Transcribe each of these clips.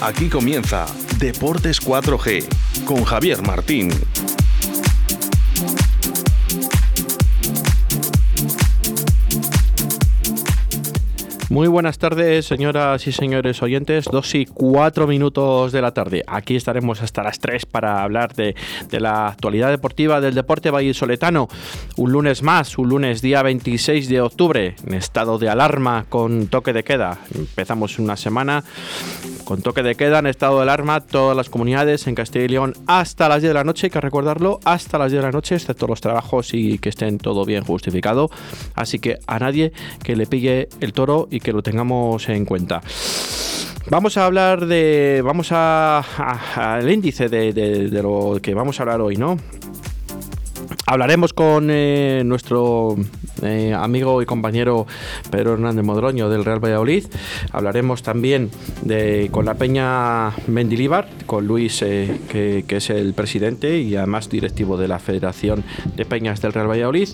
Aquí comienza Deportes 4G con Javier Martín. Muy buenas tardes, señoras y señores oyentes. Dos y cuatro minutos de la tarde. Aquí estaremos hasta las tres para hablar de, la actualidad deportiva del deporte vallisoletano. Un lunes más, un lunes día 26 de octubre, en estado de alarma con toque de queda. Empezamos una semana con toque de queda en estado de alarma todas las comunidades en Castilla y León hasta las 10 de la noche, hay que recordarlo, hasta las 10 de la noche, excepto los trabajos y que estén todo bien justificado. Así que a nadie que le pille el toro y que lo tengamos en cuenta. Vamos a hablar de. Vamos a. al índice de, de, lo que vamos a hablar hoy, ¿no? Hablaremos con eh, nuestro eh, amigo y compañero Pedro Hernández Modroño del Real Valladolid. Hablaremos también de, con la Peña Mendilíbar, con Luis, eh, que, es el presidente y además directivo de la Federación de Peñas del Real Valladolid.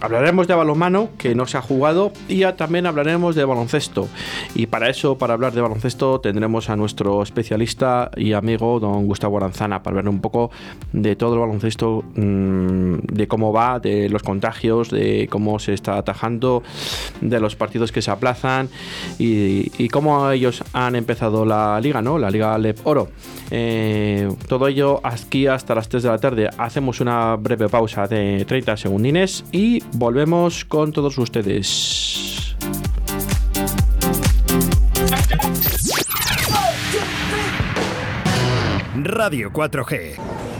hablaremos de balonmano, que no se ha jugado, y también hablaremos de baloncesto. Y para eso, para hablar de baloncesto, tendremos a nuestro especialista y amigo, don Gustavo Aranzana, para ver un poco de todo el baloncesto esto mm, de cómo va, de los contagios, de cómo se está atajando, de los partidos que se aplazan y, cómo ellos han empezado la liga, ¿no? La Liga Lep Oro. Eh, todo ello aquí hasta las 3 de la tarde. Hacemos una breve pausa de 30 segundines y volvemos con todos ustedes. Radio 4G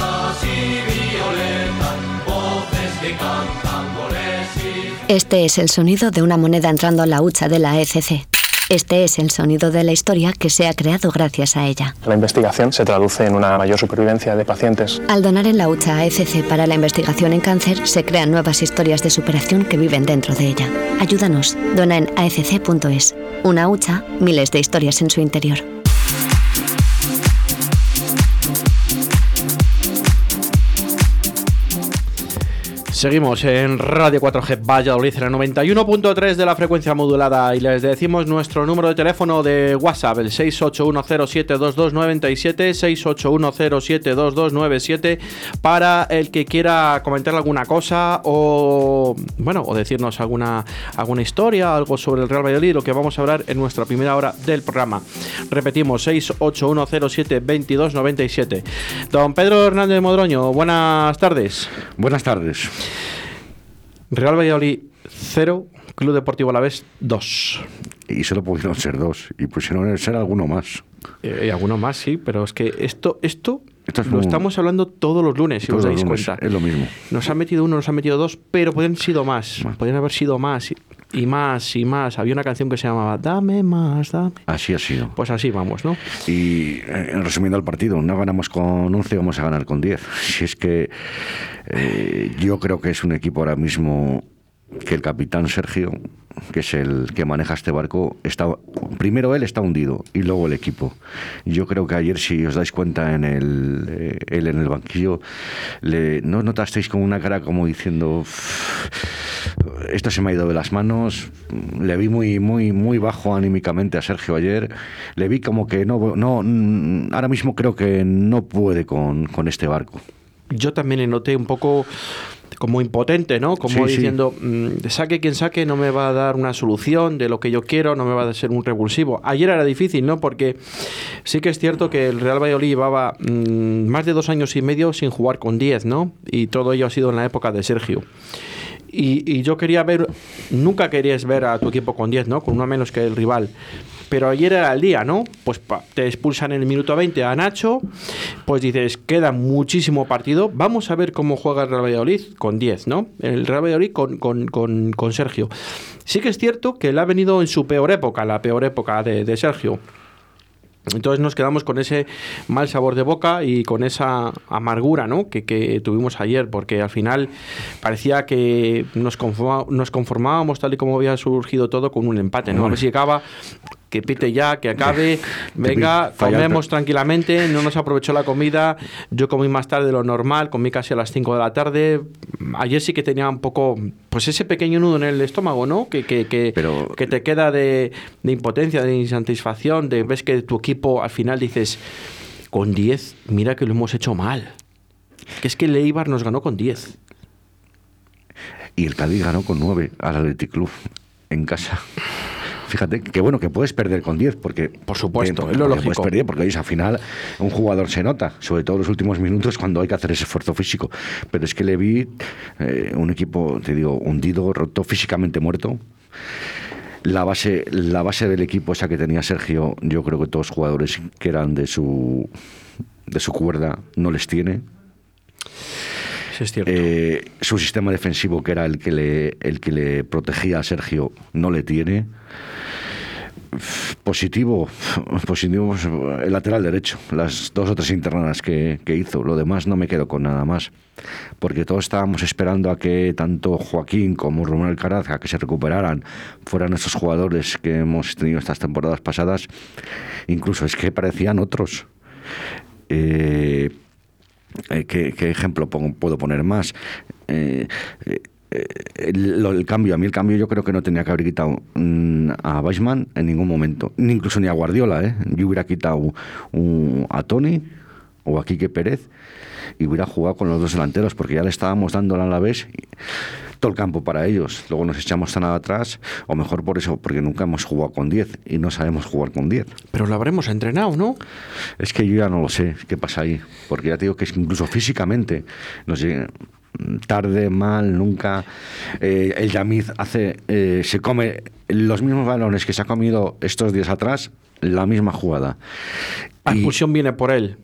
Este es el sonido de una moneda entrando a la hucha de la ECC. Este es el sonido de la historia que se ha creado gracias a ella. La investigación se traduce en una mayor supervivencia de pacientes. Al donar en la hucha AECC para la investigación en cáncer, se crean nuevas historias de superación que viven dentro de ella. Ayúdanos. Dona en aecc.es. Una hucha, miles de historias en su interior. Seguimos en Radio 4G Valladolid en el 91.3 de la frecuencia modulada y les decimos nuestro número de teléfono de WhatsApp, el 681072297, 681072297 para el que quiera comentar alguna cosa o bueno, o decirnos alguna alguna historia, algo sobre el Real Valladolid, lo que vamos a hablar en nuestra primera hora del programa. Repetimos 681072297. Don Pedro Hernández Modroño, buenas tardes. Buenas tardes. Real Valladolid 0, Club Deportivo Alavés 2. Y solo pudieron ser dos, y pusieron ser alguno más. Eh, y alguno más, sí, pero es que esto, esto, lo estamos hablando todos los lunes, si os dais cuenta. Es lo mismo. Nos han metido uno, nos han metido dos, pero pueden sido más. más. Podrían haber sido más y más y más. Había una canción que se llamaba Dame más, dame. Así ha sido. Pues así vamos, ¿no? Y eh, resumiendo el partido, no ganamos con 11, vamos a ganar con 10. Si es que eh, yo creo que es un equipo ahora mismo que el capitán Sergio, que es el que maneja este barco, está primero él está hundido y luego el equipo. Yo creo que ayer, si os dais cuenta en el eh, él en el banquillo, le, no notasteis con una cara como diciendo esto se me ha ido de las manos. Le vi muy muy muy bajo anímicamente a Sergio ayer. Le vi como que no no ahora mismo creo que no puede con, con este barco. Yo también le noté un poco como impotente, ¿no? Como diciendo, mm, saque quien saque, no me va a dar una solución de lo que yo quiero, no me va a ser un revulsivo. Ayer era difícil, ¿no? Porque sí que es cierto que el Real Valladolid llevaba mm, más de dos años y medio sin jugar con 10, ¿no? Y todo ello ha sido en la época de Sergio. Y, yo quería ver, nunca querías ver a tu equipo con 10, ¿no? Con uno menos que el rival. Pero ayer era el día, ¿no? Pues te expulsan en el minuto 20 a Nacho, pues dices, queda muchísimo partido, vamos a ver cómo juega el Real Valladolid con 10, ¿no? El Real Valladolid con, con, Sergio. Sí que es cierto que él ha venido en su peor época, la peor época de, de Sergio Entonces nos quedamos con ese mal sabor de boca y con esa amargura ¿no? que, que tuvimos ayer, porque al final parecía que nos, nos conformábamos tal y como había surgido todo con un empate. ¿no? A ver si acaba que pite ya, que acabe, venga, comemos tranquilamente, no nos aprovechó la comida, yo comí más tarde de lo normal, comí casi a las 5 de la tarde, ayer sí que tenía un poco, pues ese pequeño nudo en el estómago, ¿no? Que, que, que, que te queda de, de, impotencia, de insatisfacción, de ves que tu equipo al final dices, con 10, mira que lo hemos hecho mal. Que es que el Eibar nos ganó con 10. Y el Cádiz ganó con 9 al Athletic Club en casa. Fíjate que bueno, que puedes perder con 10, porque. Por supuesto, es lo lógico. Puedes perder porque al final un jugador se nota, sobre todo en los últimos minutos cuando hay que hacer ese esfuerzo físico. Pero es que le vi eh, un equipo, te digo, hundido, roto, físicamente muerto. La base, la base del equipo, esa que tenía Sergio, yo creo que todos los jugadores que eran de su, de su cuerda no les tiene. Es cierto. Eh, su sistema defensivo, que era el que le, el que le protegía a Sergio, no le tiene. Positivo, positivo el lateral derecho, las dos o tres internadas que, que, hizo. Lo demás no me quedo con nada más, porque todos estábamos esperando a que tanto Joaquín como Román Alcaraz, que se recuperaran, fueran esos jugadores que hemos tenido estas temporadas pasadas. Incluso es que parecían otros. Eh, ¿qué, ¿qué, ejemplo pongo, puedo poner más? Eh, el, el, cambio, a mí el cambio yo creo que no tenía que haber quitado mm, a Weissman en ningún momento, ni incluso ni a Guardiola, ¿eh? Yo hubiera quitado un, a Tony o a Quique Pérez y hubiera jugado con los dos delanteros porque ya le estábamos dando a la vez todo el campo para ellos. Luego nos echamos tan atrás, o mejor por eso, porque nunca hemos jugado con 10 y no sabemos jugar con 10. Pero lo habremos entrenado, ¿no? Es que yo ya no lo sé qué pasa ahí, porque ya te digo que incluso físicamente nos tarde, mal, nunca. Eh, el Yamiz hace, eh, se come los mismos balones que se ha comido estos días atrás, la misma jugada. La expulsión viene por él.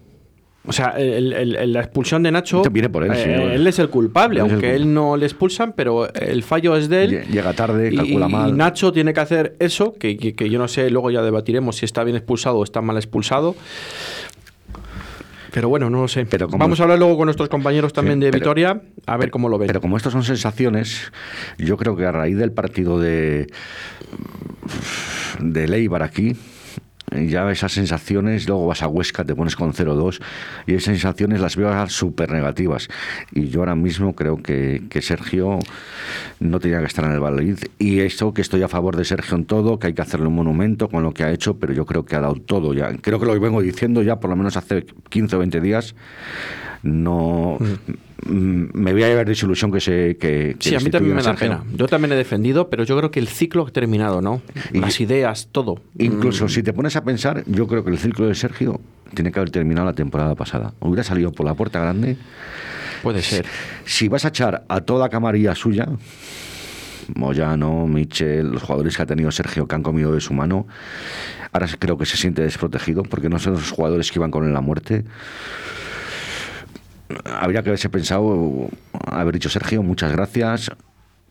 O sea, el, el, la expulsión de Nacho. Viene por él, sí, eh, él es el culpable, él aunque el él no le expulsan, pero el fallo es de él. Llega tarde, calcula y, mal. Y Nacho tiene que hacer eso, que, que, que, yo no sé, luego ya debatiremos si está bien expulsado o está mal expulsado. Pero bueno, no lo sé. Pero como, Vamos a hablar luego con nuestros compañeros también sí, de pero, Vitoria, a ver pero, cómo lo ven. Pero como estas son sensaciones, yo creo que a raíz del partido de, de Leibar aquí, ya esas sensaciones, luego vas a Huesca, te pones con 0-2 y esas sensaciones las veo súper negativas. Y yo ahora mismo creo que, que, Sergio no tenía que estar en el Valladolid. Y esto que estoy a favor de Sergio en todo, que hay que hacerle un monumento con lo que ha hecho, pero yo creo que ha dado todo ya. Creo que lo vengo diciendo ya por lo menos hace 15 o 20 días. No. Mm. Me voy a llevar desilusión que se. Que, que sí, a mí también me da pena. Yo también he defendido, pero yo creo que el ciclo ha terminado, ¿no? Y, Las ideas, todo. Incluso mm. si te pones a pensar, yo creo que el ciclo de Sergio tiene que haber terminado la temporada pasada. Hubiera salido por la puerta grande. Puede ser. Si, si vas a echar a toda camarilla suya, Moyano, Michel, los jugadores que ha tenido Sergio que han comido de su mano, ahora creo que se siente desprotegido porque no son los jugadores que iban con él la muerte habría que haberse pensado, haber dicho Sergio, muchas gracias,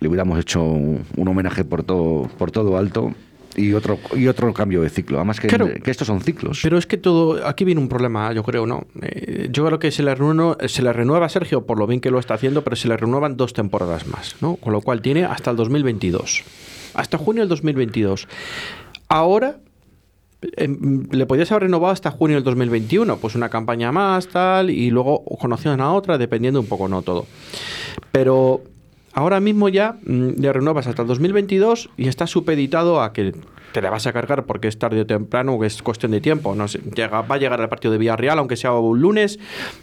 le hubiéramos hecho un, un homenaje por todo, por todo alto y otro y otro cambio de ciclo. Además que, claro, que, estos son ciclos. Pero es que todo aquí viene un problema, yo creo, ¿no? Eh, yo creo que se le, renueva, se le renueva a Sergio por lo bien que lo está haciendo, pero se le renuevan dos temporadas más, ¿no? Con lo cual tiene hasta el 2022. Hasta junio del 2022. Ahora le podías haber renovado hasta junio del 2021, pues una campaña más, tal, y luego conocían a otra, dependiendo un poco, no todo. Pero ahora mismo ya mmm, le renuevas hasta el 2022 y está supeditado a que te la vas a cargar porque es tarde o temprano, que es cuestión de tiempo. No sé, llega, va a llegar el partido de Villarreal, aunque sea un lunes.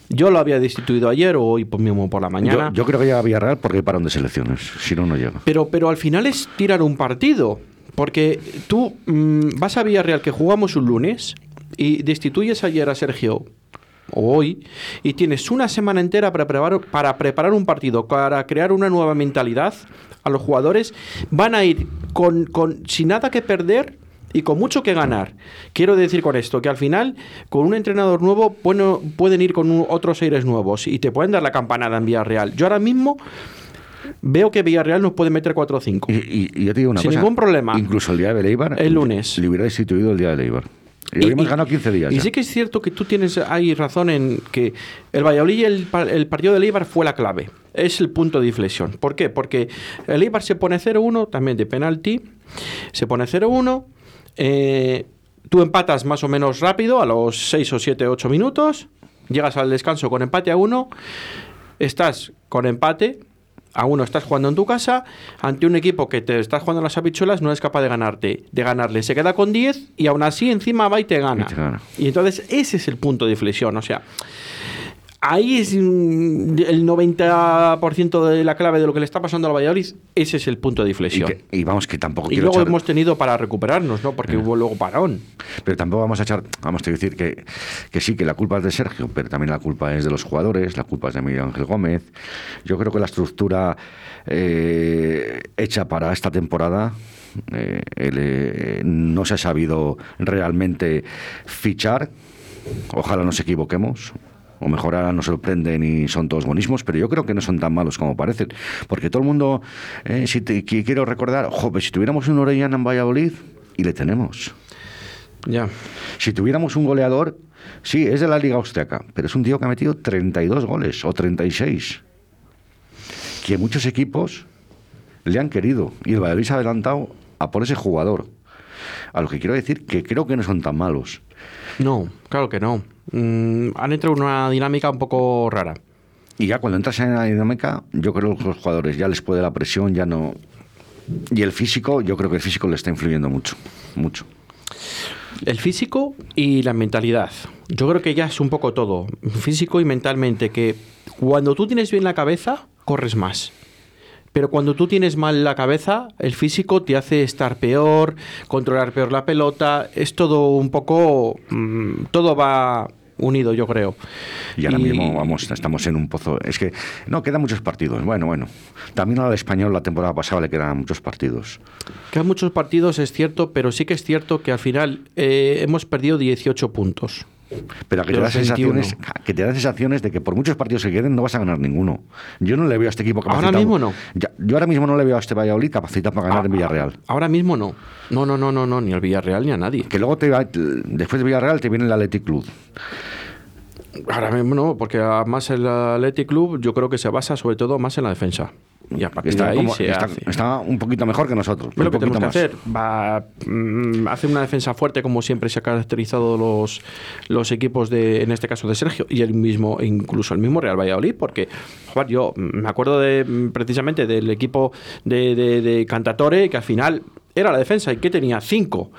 Yo lo había destituido ayer o hoy mismo por la mañana. Yo, yo creo que llega a Villarreal porque hay parón de selecciones, si no, no llega. Pero, pero al final es tirar un partido. Porque tú mmm, vas a Villarreal que jugamos un lunes y destituyes ayer a Sergio o hoy y tienes una semana entera para preparar, para preparar un partido, para crear una nueva mentalidad a los jugadores, van a ir con, con sin nada que perder y con mucho que ganar. Quiero decir con esto que al final, con un entrenador nuevo, bueno, pueden ir con otros aires nuevos y te pueden dar la campanada en Villarreal. Yo ahora mismo veo que Villarreal nos puede meter 4 o 5. Y, y, y, yo te digo una Sin cosa. ningún problema. Incluso el día de Leibar. El lunes. Le hubiera destituido el día de Leibar. Y, hemos ganado 15 días. Y sí que es cierto que tú tienes hay razón en que el Valladolid y el, el partido del Eibar fue la clave. Es el punto de inflexión. ¿Por qué? Porque el Eibar se pone 0-1 también de penalti. Se pone 0-1. Eh, tú empatas más o menos rápido, a los 6 o 7, 8 minutos. Llegas al descanso con empate a 1. Estás con empate a uno estás jugando en tu casa ante un equipo que te está jugando las habichuelas, no es capaz de ganarte, de ganarle. Se queda con 10 y aún así encima va y te gana. Y, te gana. y entonces ese es el punto de inflexión. O sea, ahí es el 90% de la clave de lo que le está pasando al Valladolid. Ese es el punto de inflexión. Y, vamos, que tampoco Y luego hemos tenido para recuperarnos, ¿no? Porque hubo luego parón. Pero tampoco vamos a echar, vamos a decir que, que sí, que la culpa es de Sergio, pero también la culpa es de los jugadores, la culpa es de Miguel Ángel Gómez. Yo creo que la estructura eh, hecha para esta temporada eh, eh, no se ha sabido realmente fichar. Ojalá nos equivoquemos o mejor ahora nos sorprenden y son todos buenísimos, pero yo creo que no son tan malos como parecen. Porque todo el mundo, eh, si te, quiero recordar, joder, si tuviéramos un Orellana en Valladolid, y le tenemos. Ya. Si tuviéramos un goleador, sí, es de la Liga Austriaca, pero es un tío que ha metido 32 goles o 36. Que muchos equipos le han querido y el Valladolid se ha adelantado a por ese jugador. A lo que quiero decir que creo que no son tan malos. No, claro que no. Mm, han entrado en una dinámica un poco rara. Y ya cuando entras en la dinámica, yo creo que los jugadores ya les puede la presión, ya no. Y el físico, yo creo que el físico le está influyendo mucho, mucho. El físico y la mentalidad. Yo creo que ya es un poco todo, físico y mentalmente, que cuando tú tienes bien la cabeza, corres más. Pero cuando tú tienes mal la cabeza, el físico te hace estar peor, controlar peor la pelota, es todo un poco... Mm, todo va unido, yo creo. Y ahora mismo vamos, estamos en un pozo. Es que no quedan muchos partidos. Bueno, bueno. También al español la temporada pasada le quedan muchos partidos. Quedan muchos partidos, es cierto, pero sí que es cierto que al final eh, hemos perdido 18 puntos. Pero que te, da sensaciones, que te da sensaciones de que por muchos partidos que queden no vas a ganar ninguno. Yo no le veo a este equipo capacitado. Ahora mismo no. yo ahora mismo no le veo a este Valladolid capacitado para ganar en ah, Villarreal. Ahora mismo no. No, no, no, no, no, ni al Villarreal ni a nadie. Que luego te después de Villarreal te viene el Athletic Club. Ahora mismo no, porque además el Athletic Club yo creo que se basa sobre todo más en la defensa. Y a partir está, de ahí está, un poquito mejor que nosotros. lo que tenemos que hacer. Va, mm, hace una defensa fuerte como siempre se ha caracterizado los, los equipos de, en este caso de Sergio y el mismo, incluso el mismo Real Valladolid, porque yo me acuerdo de precisamente del equipo de, de, de Cantatore que al final era la defensa y que tenía cinco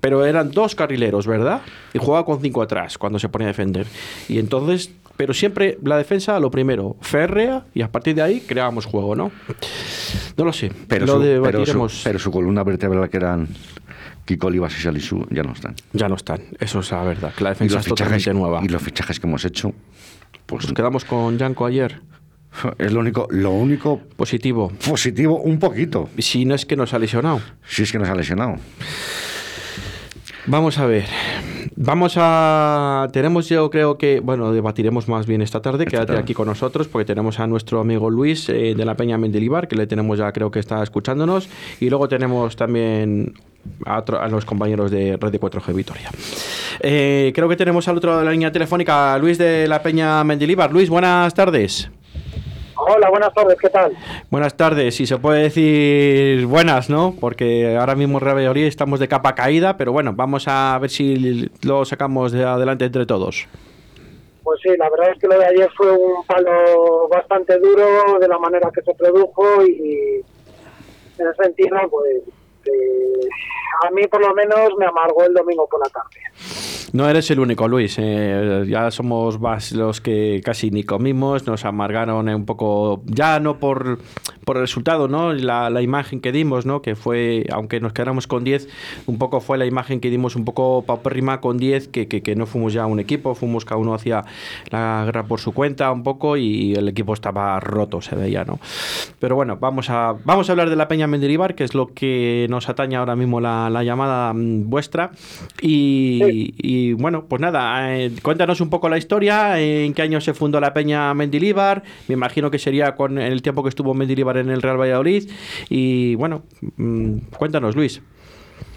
pero eran dos carrileros, ¿verdad? Y jugaba con cinco atrás cuando se ponía a defender. Y entonces pero siempre la defensa, lo primero, férrea, y a partir de ahí creábamos juego, ¿no? No lo sé, pero, lo su, pero, su, columna vertebral que eran Kiko Olivas y Salisu ya no están. Ya no están, eso es la verdad, la defensa es totalmente nueva. Y los fichajes que hemos hecho... Pues Nos quedamos con Yanko ayer. Es lo único, lo único positivo. Positivo, un poquito. Si no es que nos ha lesionado. Si es que nos ha lesionado. Vamos a ver. Vamos a. Tenemos, yo creo que. Bueno, debatiremos más bien esta tarde. Quédate aquí con nosotros porque tenemos a nuestro amigo Luis eh, de la Peña Mendilibar, que le tenemos ya, creo que está escuchándonos. Y luego tenemos también a, los compañeros de Red de 4G Vitoria. Eh, creo que tenemos al otro de la línea telefónica Luis de la Peña Mendilibar. Luis, buenas tardes. Hola, buenas tardes, ¿qué tal? Buenas tardes, si se puede decir buenas, ¿no? Porque ahora mismo en estamos de capa caída, pero bueno, vamos a ver si lo sacamos de adelante entre todos. Pues sí, la verdad es que lo de ayer fue un palo bastante duro de la manera que se produjo y en ese sentido, pues a mí por lo menos me amargó el domingo por la tarde. No eres el único, Luis. Eh, ya somos más los que casi ni comimos. Nos amargaron un poco, ya no por, por el resultado, ¿no? La, la, imagen que dimos, ¿no? Que fue, aunque nos quedáramos con 10, un poco fue la imagen que dimos un poco paupérrima con 10, que, que, no fuimos ya un equipo, fuimos cada uno hacia la guerra por su cuenta un poco y el equipo estaba roto, se veía, ¿no? Pero bueno, vamos a, vamos a hablar de la Peña Mendilibar, que es lo que nos atañe ahora mismo la llamada mm, vuestra. y y bueno, pues nada, eh, cuéntanos un poco la historia, en qué año se fundó la Peña Mendilíbar, me imagino que sería con el tiempo que estuvo Mendilíbar en el Real Valladolid, y bueno, mm, cuéntanos Luis.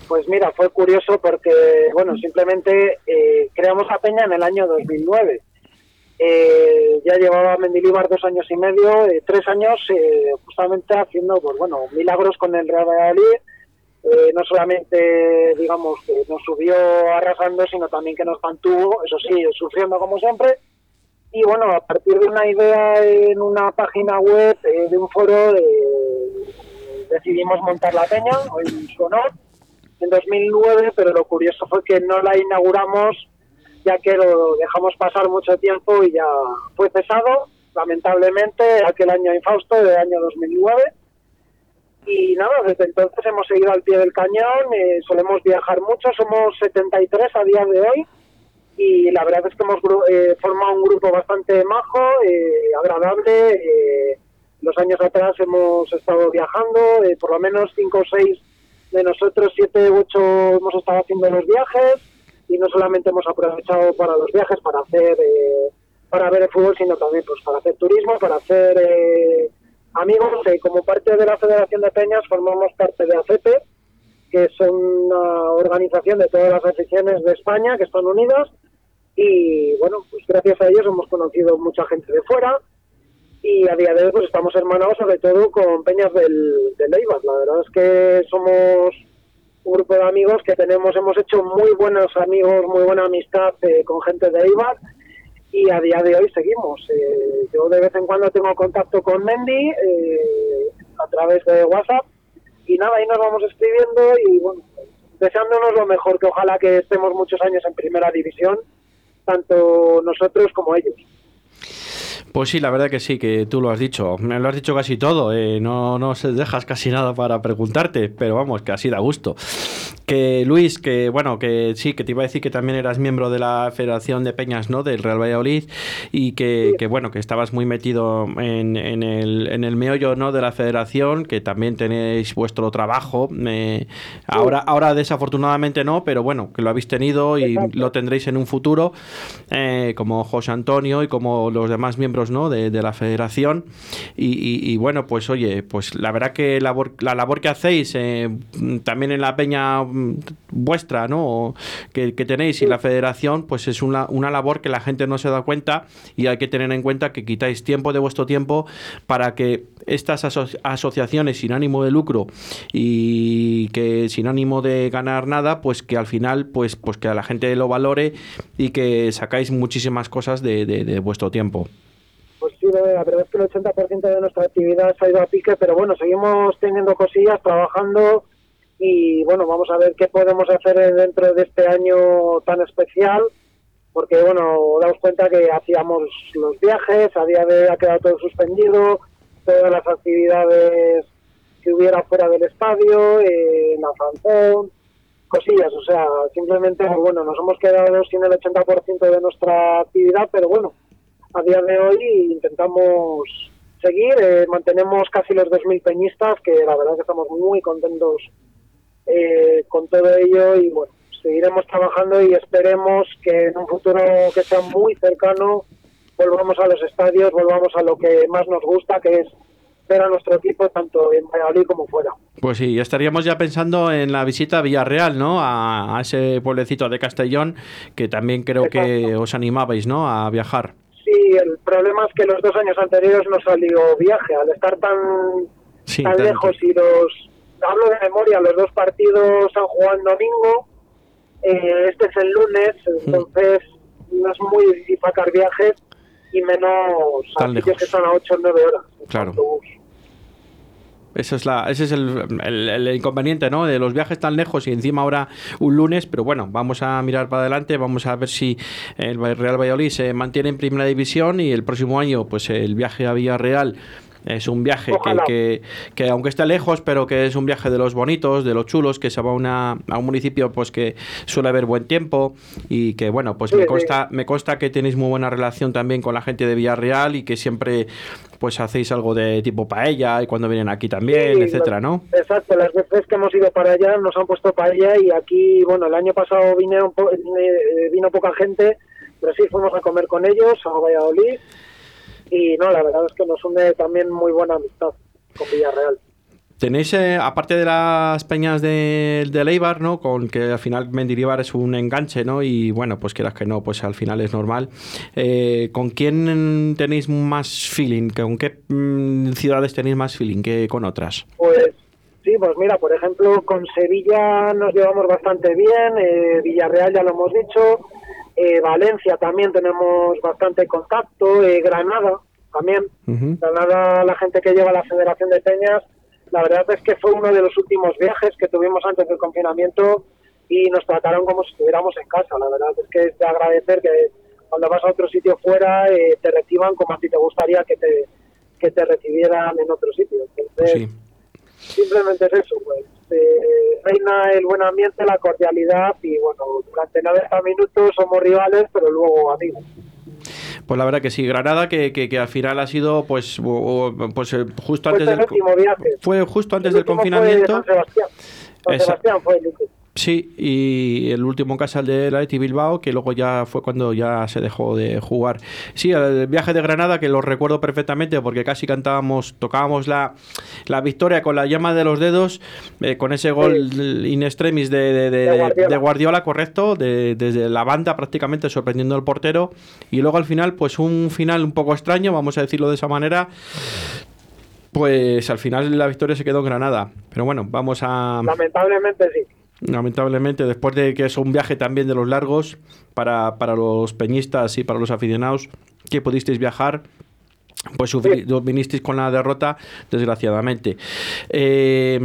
Pues mira, fue curioso porque, bueno, simplemente eh, creamos la peña en el año 2009. Eh, ya llevaba Mendilibar dos años y medio, eh, tres años eh, justamente haciendo, pues bueno, milagros con el Real Valladolid. Eh, no solamente, digamos, que nos subió arrasando, sino también que nos mantuvo, eso sí, sufriendo como siempre. Y bueno, a partir de una idea en una página web eh, de un foro, eh, decidimos montar la peña, en su honor, en 2009, pero lo curioso fue que no la inauguramos ya que lo dejamos pasar mucho tiempo y ya fue cesado, lamentablemente, aquel año infausto del año 2009. Y nada, desde entonces hemos seguido al pie del cañón, eh, solemos viajar mucho, somos 73 a día de hoy y la verdad es que hemos eh, formado un grupo bastante majo, eh, agradable. eh, los años atrás hemos estado viajando, eh, por lo menos 5 o 6 de nosotros, 7 u 8 hemos estado haciendo los viajes y no solamente hemos aprovechado para los viajes, para hacer, eh, para ver el fútbol, sino también pues para hacer turismo, para hacer eh, amigos. Como parte de la Federación de Peñas formamos parte de ACEPE, que es una organización de todas las aficiones de España que están unidas y bueno, pues gracias a ellos hemos conocido mucha gente de fuera y a día de hoy pues estamos hermanados sobre todo con Peñas del, del Eibar. La verdad es que somos un grupo de amigos que tenemos, hemos hecho muy buenos amigos, muy buena amistad eh, con gente de Eibar y a día de hoy seguimos. Eh, yo de vez en cuando tengo contacto con Mendy eh, a través de WhatsApp y nada, ahí nos vamos escribiendo y bueno, deseándonos lo mejor, que ojalá que estemos muchos años en primera división, tanto nosotros como ellos. Pues sí, la verdad que sí, que tú lo has dicho. Me lo has dicho casi todo. eh, no, no dejas casi nada para preguntarte, pero vamos, que así da gusto. Que Luis, que bueno, que sí, que te iba a decir que también eras miembro de la Federación de Peñas, ¿no? Del Real Valladolid y que, que, bueno, que estabas muy metido en, en el, en el meollo, ¿no? De la Federación, que también tenéis vuestro trabajo. eh, ahora, ahora desafortunadamente no, pero bueno, que lo habéis tenido y lo tendréis en un futuro, eh, como José Antonio y como los demás miembros ¿no? de, de la federación. Y, y- y bueno, pues oye, pues la verdad que labor- la labor que hacéis eh, también en la peña vuestra, ¿no? Que tenéis y la federación, pues es una, una labor que la gente no se da cuenta y hay que tener en cuenta que quitáis tiempo de vuestro tiempo para que estas aso- asociaciones sin ánimo de lucro y que sin ánimo de ganar nada, pues que al final, pues, pues que a la gente lo valore y que sacáis muchísimas cosas de, de- de vuestro tiempo. Pues sí, la verdad es que el 80% de nuestra actividad se ha ido a pique, pero bueno, seguimos teniendo cosillas, trabajando y bueno, vamos a ver qué podemos hacer dentro de este año tan especial, porque bueno, damos cuenta que hacíamos los viajes, a día de ha quedado todo suspendido, todas las actividades que hubiera fuera del estadio, eh, en la fanzón, cosillas, o sea, simplemente, bueno, nos hemos quedado sin el 80% de nuestra actividad, pero bueno, a día de hoy intentamos seguir, eh, mantenemos casi los 2.000 peñistas, que la verdad que estamos muy contentos eh, con todo ello y bueno, seguiremos trabajando y esperemos que en un futuro que sea muy cercano volvamos a los estadios, volvamos a lo que más nos gusta, que es ver a nuestro equipo tanto en Valladolid como fuera. Pues sí, estaríamos ya pensando en la visita a Villarreal, ¿no? A, a ese pueblecito de Castellón, que también creo que os animabais, ¿no? A viajar. Sí, el problema es que los dos años anteriores no salió viaje, al estar tan, Sí, tan tanto. lejos y los, hablo de memoria, los dos partidos han jugado en domingo, eh, este es el lunes, entonces no es muy difícil sacar viajes y menos Tan lejos. que son a 8 o 9 horas. Claro. Eso es la, ese es el, el- el inconveniente, ¿no? De los viajes tan lejos y encima ahora un lunes, pero bueno, vamos a mirar para adelante, vamos a ver si el Real Valladolid se mantiene en primera división y el próximo año, pues el viaje a Villarreal es un viaje que, que, que aunque esté lejos, pero que es un viaje de los bonitos, de los chulos, que se va a, una, a un municipio pues que suele haber buen tiempo y que bueno, pues Sí, me sí. consta, me consta que tenéis muy buena relación también con la gente de Villarreal y que siempre pues hacéis algo de tipo paella y cuando vienen aquí también, Sí, etcétera, ¿no? Exacto, las veces que hemos ido para allá nos han puesto paella y aquí, bueno, el año pasado po- eh, vino poca gente, pero sí fuimos a comer con ellos a Valladolid y no, la verdad es que nos une también muy buena amistad con Villarreal. Tenéis, eh, aparte de las peñas de, de Leibar, ¿no? Con que al final Mendilibar es un enganche, ¿no? Y bueno, pues quieras que no, pues al final es normal. Eh, ¿Con quién tenéis más feeling? ¿Con qué mm, ciudades tenéis más feeling que con otras? Pues sí, pues mira, por ejemplo, con Sevilla nos llevamos bastante bien, eh, Villarreal ya lo hemos dicho, Valencia también tenemos bastante contacto, Granada también. Granada, la gente que lleva la Federación de Peñas la verdad es que fue uno de los últimos viajes que tuvimos antes del confinamiento y nos trataron como si estuviéramos en casa. La verdad es que es de agradecer que cuando vas a otro sitio fuera eh, te reciban como a ti te gustaría que te, que te recibieran en otro sitio. Entonces, simplemente es eso, pues. Eh, reina el buen ambiente, la cordialidad y bueno, durante 90 minutos somos rivales, pero luego amigos. Pues la verdad que sí, Granada que, que, al final ha sido pues pues eh, justo antes del fue justo antes del confinamiento. Sebastián. fue el Sí, y el último caso el de la Bilbao, que luego ya fue cuando ya se dejó de jugar. Sí, el viaje de Granada, que lo recuerdo perfectamente porque casi cantábamos, tocábamos la, la victoria con la llama de los dedos, eh, con ese gol in extremis de, de, Guardiola. correcto, desde la banda prácticamente sorprendiendo al portero. Y luego al final, pues un final un poco extraño, vamos a decirlo de esa manera. Pues al final la victoria se quedó en Granada. Pero bueno, vamos a. Lamentablemente sí lamentablemente, después de que es un viaje también de los largos para, para los peñistas y para los aficionados que pudisteis viajar, pues vinisteis con la derrota, desgraciadamente. Eh,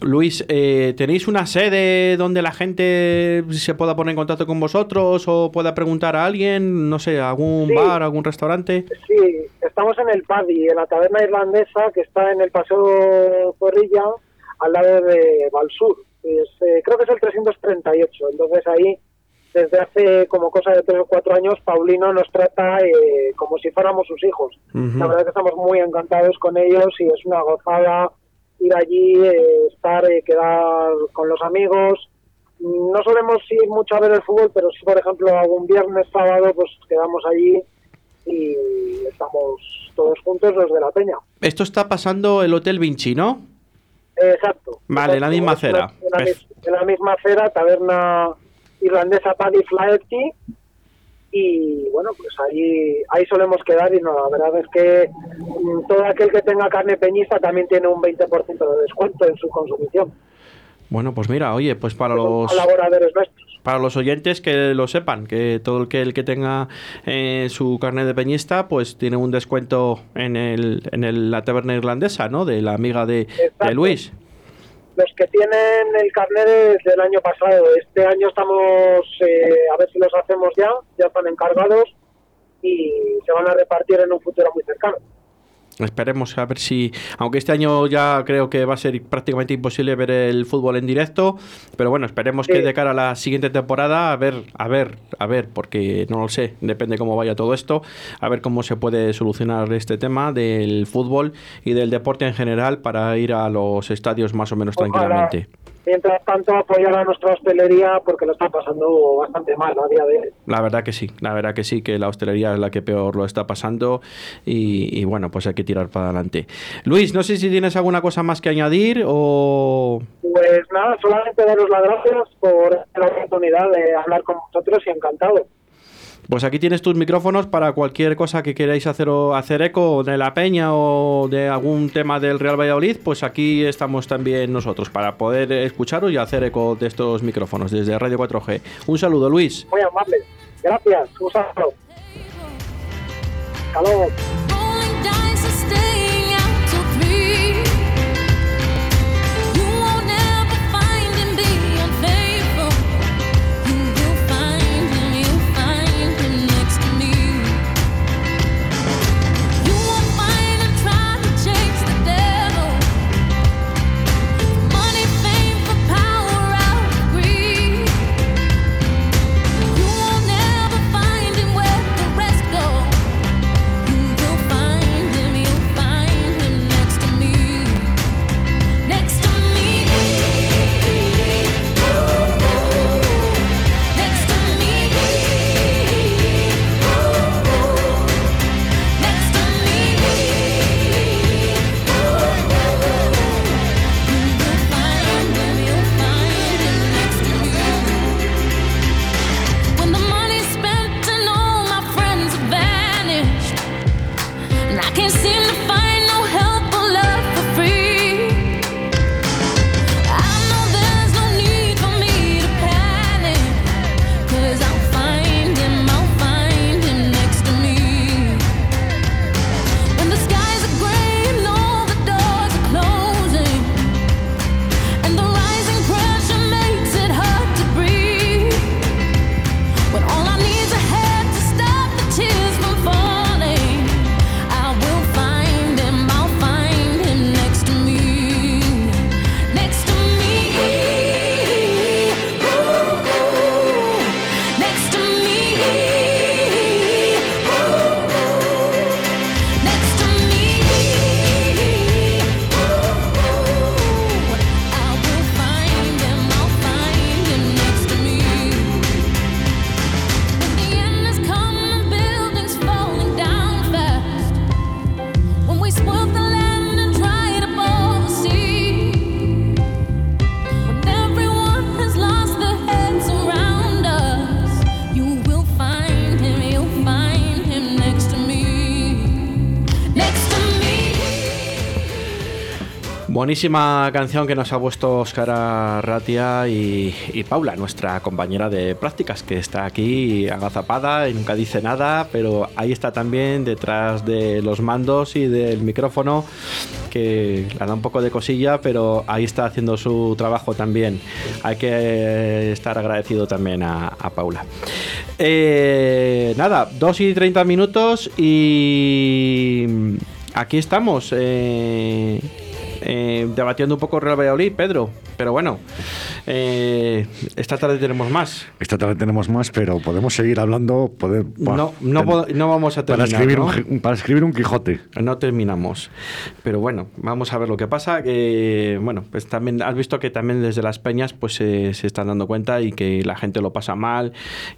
Luis, eh, ¿tenéis una sede donde la gente se pueda poner en contacto con vosotros o pueda preguntar a alguien, no sé, algún bar, algún restaurante? Sí, estamos en el Paddy, en la taberna irlandesa que está en el Paseo Zorrilla, al lado de Valsur. Eh, creo que es el 338. Entonces ahí, desde hace como cosa de tres o cuatro años, Paulino nos trata eh, como si fuéramos sus hijos. La verdad es que estamos muy encantados con ellos y es una gozada ir allí, eh, estar, quedar con los amigos. No solemos ir mucho a ver el fútbol, pero si por ejemplo algún viernes, sábado, pues quedamos allí y estamos todos juntos los de la peña. Esto está pasando el Hotel Vinci, ¿no? Exacto. Vale, la misma acera. En la, misma acera, taberna irlandesa Paddy Flaherty. Y bueno, pues ahí, ahí solemos quedar y no, la verdad es que mm, todo aquel que tenga carne peñista también tiene un 20% de descuento en su consumición. Bueno, pues mira, oye, pues para los colaboradores nuestros. Para los oyentes que lo sepan, que todo el que el que tenga eh, su carne de peñista, pues tiene un descuento en el en el, la taberna irlandesa, ¿no? De la amiga de, Luis. Los que tienen el carnet desde el año pasado, este año estamos eh, a ver si los hacemos ya, ya están encargados y se van a repartir en un futuro muy cercano. Esperemos a ver si, aunque este año ya creo que va a ser prácticamente imposible ver el fútbol en directo, pero bueno, esperemos que de cara a la siguiente temporada, a ver, a ver, a ver, porque no lo sé, depende cómo vaya todo esto, a ver cómo se puede solucionar este tema del fútbol y del deporte en general para ir a los estadios más o menos tranquilamente mientras tanto apoyar a nuestra hostelería porque lo está pasando bastante mal a día de hoy. La verdad que sí, la verdad que sí, que la hostelería es la que peor lo está pasando y, bueno, pues hay que tirar para adelante. Luis, no sé si tienes alguna cosa más que añadir o... Pues nada, solamente daros las gracias por la oportunidad de hablar con vosotros y encantado. Pues aquí tienes tus micrófonos para cualquier cosa que queráis hacer o hacer eco de la peña o de algún tema del Real Valladolid, pues aquí estamos también nosotros para poder escucharos y hacer eco de estos micrófonos desde Radio 4G. Un saludo, Luis. Muy amable. Gracias. Un saludo. Buenísima canción que nos ha puesto Oscar Ratia y, Paula, nuestra compañera de prácticas, que está aquí agazapada y nunca dice nada, pero ahí está también detrás de los mandos y del micrófono, que le da un poco de cosilla, pero ahí está haciendo su trabajo también. Hay que estar agradecido también a, Paula. Eh, nada, 2 y 30 minutos y aquí estamos. Eh, eh, debatiendo un poco Real Valladolid, Pedro. Pero bueno, eh, esta tarde tenemos más. Esta tarde tenemos más, pero podemos seguir hablando. Poder, no, no, no, vamos a terminar. Para escribir, Un, para escribir un Quijote. No terminamos. Pero bueno, vamos a ver lo que pasa. Que, bueno, pues también has visto que también desde las peñas pues se están dando cuenta y que la gente lo pasa mal.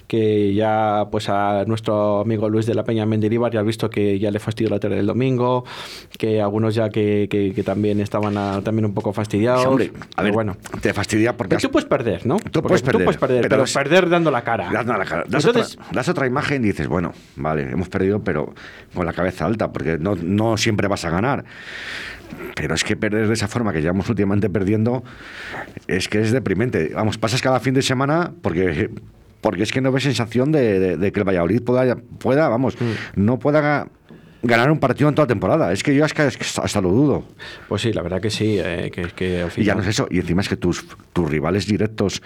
Que ya, pues a nuestro amigo Luis de la Peña Mendilibar ya has visto que ya le fastidió la tele del domingo. Que algunos ya que, que, también estaban también un poco fastidiados. hombre, a ver, bueno, te fastidia porque... tú puedes perder, ¿no? Tú puedes perder, pero, perder dando la cara. Dando la cara. Das, otra, das, otra, imagen y dices, bueno, vale, hemos perdido, pero con la cabeza alta, porque no, no siempre vas a ganar. Pero es que perder de esa forma que llevamos últimamente perdiendo, es que es deprimente. Vamos, pasas cada fin de semana porque porque es que no ves sensación de, que el Valladolid pueda, pueda vamos, mm. no pueda ganar un partido en toda temporada. Es que yo es que, hasta lo dudo. Pues sí, la verdad que sí. Eh, que, Y ya no es eso. Y encima es que tus, tus rivales directos,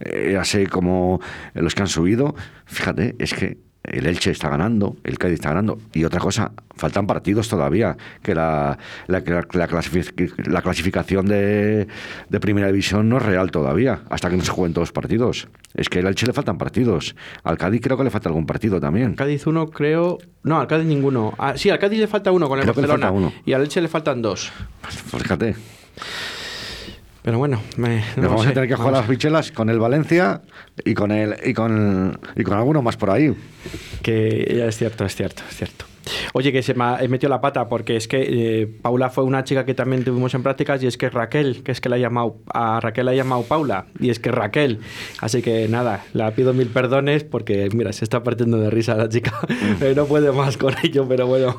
eh, así como los que han subido, fíjate, es que el Elche está ganando, el Cádiz está ganando. Y otra cosa, faltan partidos todavía, que la, la, clasificación de, primera división no es real todavía, hasta que no se jueguen todos los partidos. Es que al Elche le faltan partidos. Al Cádiz creo que le falta algún partido también. Cádiz uno creo... No, al Cádiz ninguno. Ah, sí, al Cádiz le falta uno con el Barcelona. Y al Elche le faltan dos. Pues fíjate. Pero bueno, me, vamos a tener que jugar las bichelas con el Valencia y con el y con y con alguno más por ahí. Que ya es cierto, es cierto, es cierto. Oye, que se me ha metido la pata porque es que eh, Paula fue una chica que también tuvimos en prácticas y es que Raquel, que es que la ha llamado, a Raquel la ha llamado Paula y es que Raquel. Así que nada, la pido mil perdones porque, mira, se está partiendo de risa la chica. Eh, no puede más con ello, pero bueno.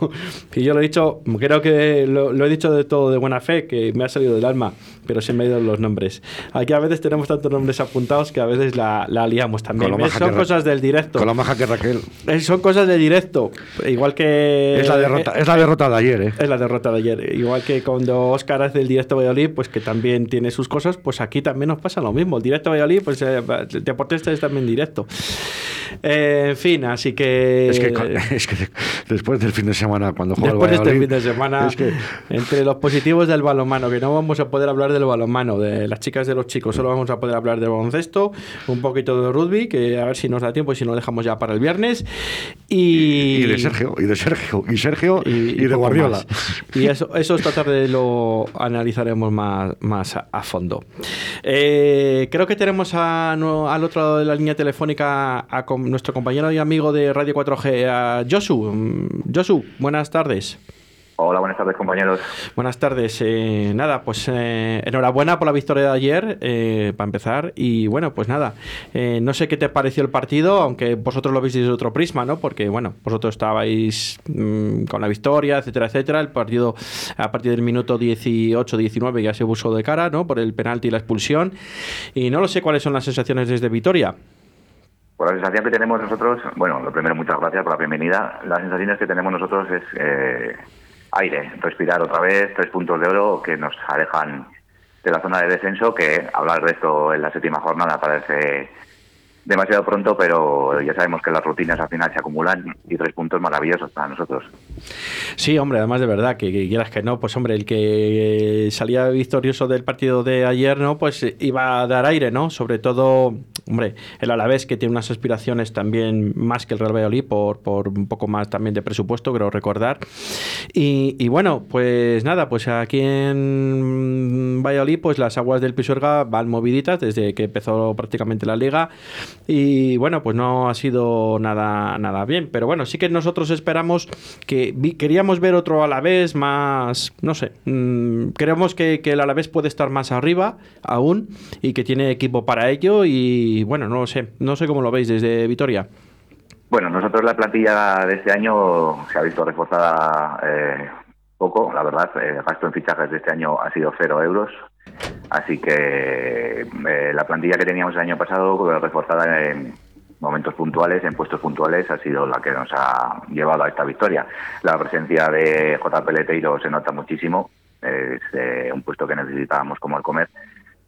Y yo lo he dicho, creo que lo, he dicho de todo de buena fe, que me ha salido del alma, pero se me han ido los nombres. Aquí a veces tenemos tantos nombres apuntados que a veces la, la liamos también. Son cosas del directo. Con la maja que Raquel. Eh, son cosas del directo. Igual que es la derrota, es la derrota de ayer, ¿eh? Es la derrota de ayer. Igual que cuando Oscar hace el directo Valladolid, pues que también tiene sus cosas, pues aquí también nos pasa lo mismo. El directo Valladolid, pues eh, Deportista es también directo. Eh, en fin, así que... Es que, después del fin de semana, cuando juega Después de este fin de semana, entre los positivos del balonmano, que no vamos a poder hablar del balonmano, de las chicas de los chicos, solo vamos a poder hablar de baloncesto, un poquito de rugby, que a ver si nos da tiempo y si no dejamos ya para el viernes. Y, y de Sergio, y de Sergio, y Sergio, y, de Guardiola. Y eso, eso esta tarde lo analizaremos más, más a, fondo. Eh, creo que tenemos al otro lado de la línea telefónica a nuestro compañero y amigo de Radio 4G, a Josu. Mm, Josu, buenas tardes. Hola, buenas tardes, compañeros. Buenas tardes. Eh, nada, pues eh, enhorabuena por la victoria de ayer, eh, para empezar. Y bueno, pues nada, no sé qué te pareció el partido, aunque vosotros lo visteis de otro prisma, ¿no? Porque, bueno, vosotros estabais mm, con la victoria, etcétera, etcétera. El partido a partir del minuto 18-19 ya se puso de cara, ¿no? Por el penalti y la expulsión. Y no lo sé cuáles son las sensaciones desde Vitoria. Por la sensación que tenemos nosotros, bueno, lo primero, muchas gracias por la bienvenida. Las sensaciones que tenemos nosotros es aire, respirar otra vez, tres puntos de oro que nos alejan de la zona de descenso, que hablar de esto en la séptima jornada parece demasiado pronto, pero ya sabemos que las rutinas al final se acumulan y tres puntos maravillosos para nosotros. Sí, hombre, además de verdad, que, quieras que no, pues hombre, el que salía victorioso del partido de ayer, ¿no? Pues iba a dar aire, ¿no? Sobre todo, hombre, el Alavés que tiene unas aspiraciones también más que el Real Valladolid por, por un poco más también de presupuesto, creo recordar. Y, bueno, pues nada, pues aquí en Valladolid, pues las aguas del Pisuerga van moviditas desde que empezó prácticamente la liga y bueno, pues no ha sido nada, nada bien. Pero bueno, sí que nosotros esperamos que queríamos ver otro Alavés más, no sé, mm, creemos que, que el Alavés puede estar más arriba aún y que tiene equipo para ello y bueno, no lo sé, no sé cómo lo veis desde Vitoria. Bueno, nosotros la plantilla de este año se ha visto reforzada eh, poco, la verdad. El gasto en fichajes de este año ha sido cero euros. Así que eh, la plantilla que teníamos el año pasado, reforzada en momentos puntuales, en puestos puntuales, ha sido la que nos ha llevado a esta victoria. La presencia de JP Leteiro se nota muchísimo. Es eh, un puesto que necesitábamos como el comer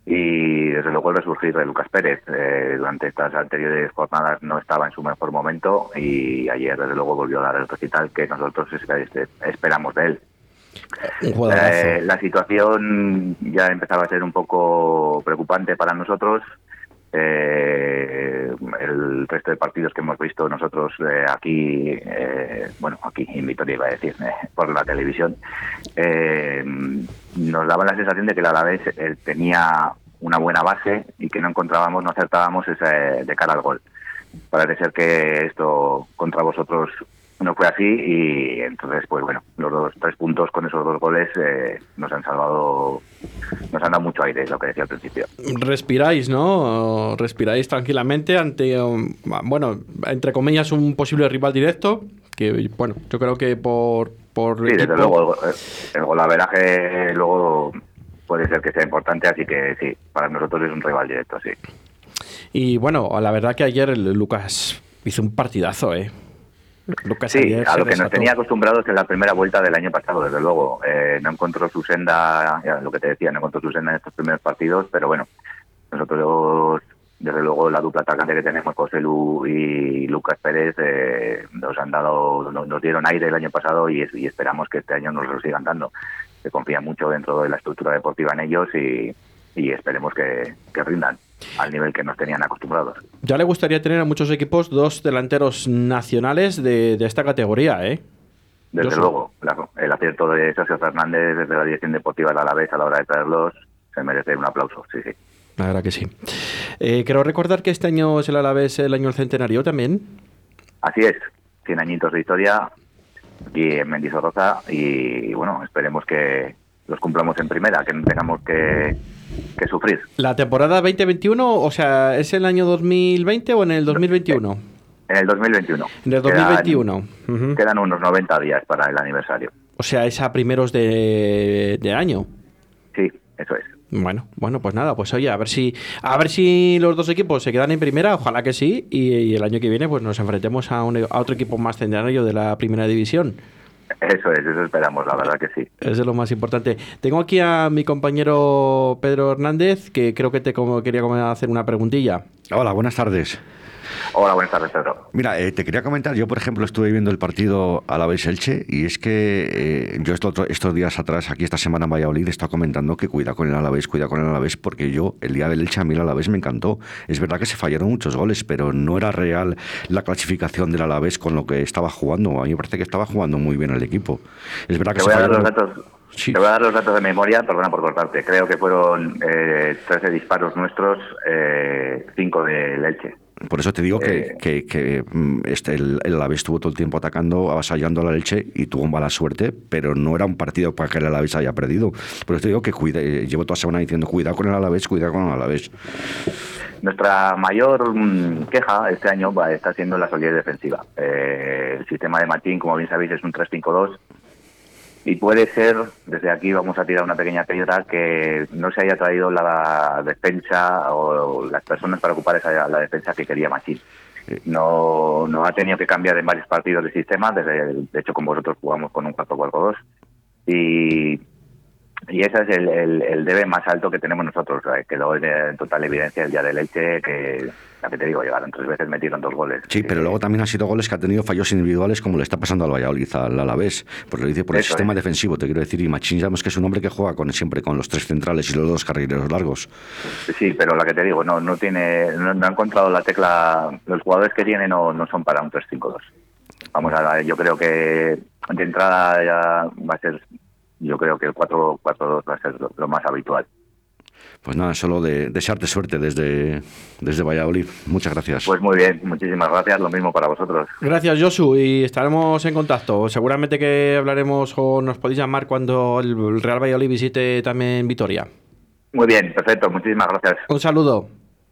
y desde luego el resurgir de Lucas Pérez. Eh, durante estas anteriores jornadas no estaba en su mejor momento y ayer desde luego volvió a dar el recital que nosotros esperamos de él. Eh, la situación ya empezaba a ser un poco preocupante para nosotros. Eh, el resto de partidos que hemos visto nosotros eh, aquí, eh, bueno, aquí en Vitoria iba a decir, por la televisión, nos daba la sensación de que el Alavés tenía una buena base y que no encontrábamos, no acertábamos ese, de cara al gol. Parece ser que esto contra vosotros no fue así y entonces pues bueno los dos tres puntos con esos dos goles eh, nos han salvado nos han dado mucho aire lo que decía al principio. Respiráis no respiráis tranquilamente ante bueno entre comillas un posible rival directo que bueno yo creo que por por sí desde luego eh, el golaveraje luego puede ser que sea importante así que sí para nosotros es un rival directo sí. Y bueno la verdad que ayer Lucas hizo un partidazo eh sí, a lo que nos tenía acostumbrados en la primera vuelta del año pasado, desde luego. Eh, no encontró su senda, lo que te decía, no encontró su senda en estos primeros partidos, pero bueno, nosotros, desde luego, la dupla atacante que tenemos, José Lu y Lucas Pérez, eh, nos han dado, nos, dieron aire el año pasado y, esperamos que este año nos lo sigan dando. Se confía mucho dentro de la estructura deportiva en ellos y, esperemos que rindan al nivel que nos tenían acostumbrados. Ya le gustaría tener a muchos equipos dos delanteros nacionales de, esta categoría, ¿eh? Desde luego, el acierto de Sergio Fernández desde la dirección deportiva del Alavés a la hora de traerlos se merece un aplauso, sí, sí. La verdad que sí. Eh, quiero recordar que este año es el Alavés el año del centenario también. Así es, 100 añitos de historia y en Mendizorroza y bueno, esperemos que los cumplamos en primera, que no tengamos que que sufrir. ¿La temporada 2021, o sea, es el año 2020 o en el 2021? En el 2021. En el 2021. Quedan, unos 90 días para el aniversario. O sea, es a primeros de, año. Sí, eso es. Bueno, bueno, pues nada, pues oye, a ver si a ver si los dos equipos se quedan en primera, ojalá que sí, y, el año que viene pues nos enfrentemos a, un, a otro equipo más centenario de la primera división. Eso es, eso esperamos, la verdad que sí. Eso es lo más importante. Tengo aquí a mi compañero Pedro Hernández, que creo que te como, quería hacer una preguntilla. Hola, buenas tardes. Hola, buenas tardes, Pedro. Mira, eh, te quería comentar, yo por ejemplo estuve viendo el partido a la vez Elche y es que eh, yo estos, días atrás, aquí esta semana en Valladolid, estaba comentando que cuida con el Alavés, cuida con el Alavés, porque yo el día del Elche a mí el Alavés me encantó. Es verdad que se fallaron muchos goles, pero no era real la clasificación del Alavés con lo que estaba jugando. A mí me parece que estaba jugando muy bien el equipo. Es verdad que te voy a dar los datos. Te voy a dar los datos de memoria, perdona por cortarte. Creo que fueron eh, 13 disparos nuestros, 5 eh, del Elche. Por eso te digo que, eh. que, mm, este, el, el, Alavés estuvo todo el tiempo atacando, avasallando a la leche y tuvo mala suerte, pero no era un partido para que el Alavés haya perdido. Por eso te digo que cuide, llevo toda semana diciendo cuidado con el Alavés, cuidado con el Alavés. Nuestra mayor mm, queja este año va, está siendo la solidez defensiva. Eh, el sistema de Martín, como bien sabéis, es un 3-5-2 y puede ser, desde aquí vamos a tirar una pequeña piedra, que no se haya traído la defensa o las personas para ocupar esa la defensa que quería Machín. No, no ha tenido que cambiar en varios partidos de sistema, desde, de hecho con vosotros jugamos con un 4-4-2 y y ese es el, el, debe más alto que tenemos nosotros. Quedó en total evidencia el día de Leche que, la que te digo, llegaron tres veces, metieron dos goles. Sí, pero luego también han sido goles que ha tenido fallos individuales como le está pasando al Valladolid, al Alavés. Lo dice por el sistema defensivo, te quiero decir. Y Machín sabemos que es un hombre que juega con siempre con los tres centrales y los dos carrileros largos. Sí, pero la que te digo, no no tiene no, ha encontrado la tecla. Los jugadores que tiene no, no son para un 3-5-2. Vamos a ver, yo creo que de entrada ya va a ser yo creo que el 4-4-2 va a ser lo, más habitual. Pues nada, solo de, desearte suerte desde, desde Valladolid. Muchas gracias. Pues muy bien, muchísimas gracias. Lo mismo para vosotros. Gracias, Josu, y estaremos en contacto. Seguramente que hablaremos o nos podéis llamar cuando el Real Valladolid visite también Vitoria. Muy bien, perfecto. Muchísimas gracias. Un saludo.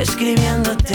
escribiéndote.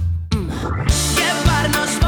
llevarnos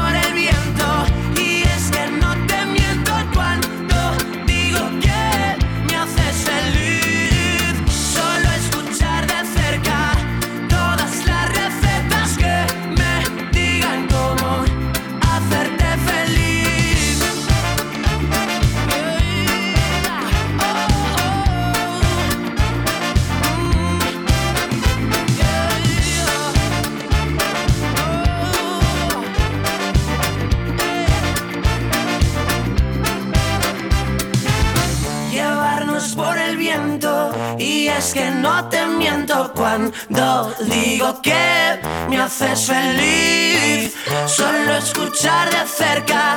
y es que no te miento cuando digo que me haces feliz solo escuchar de cerca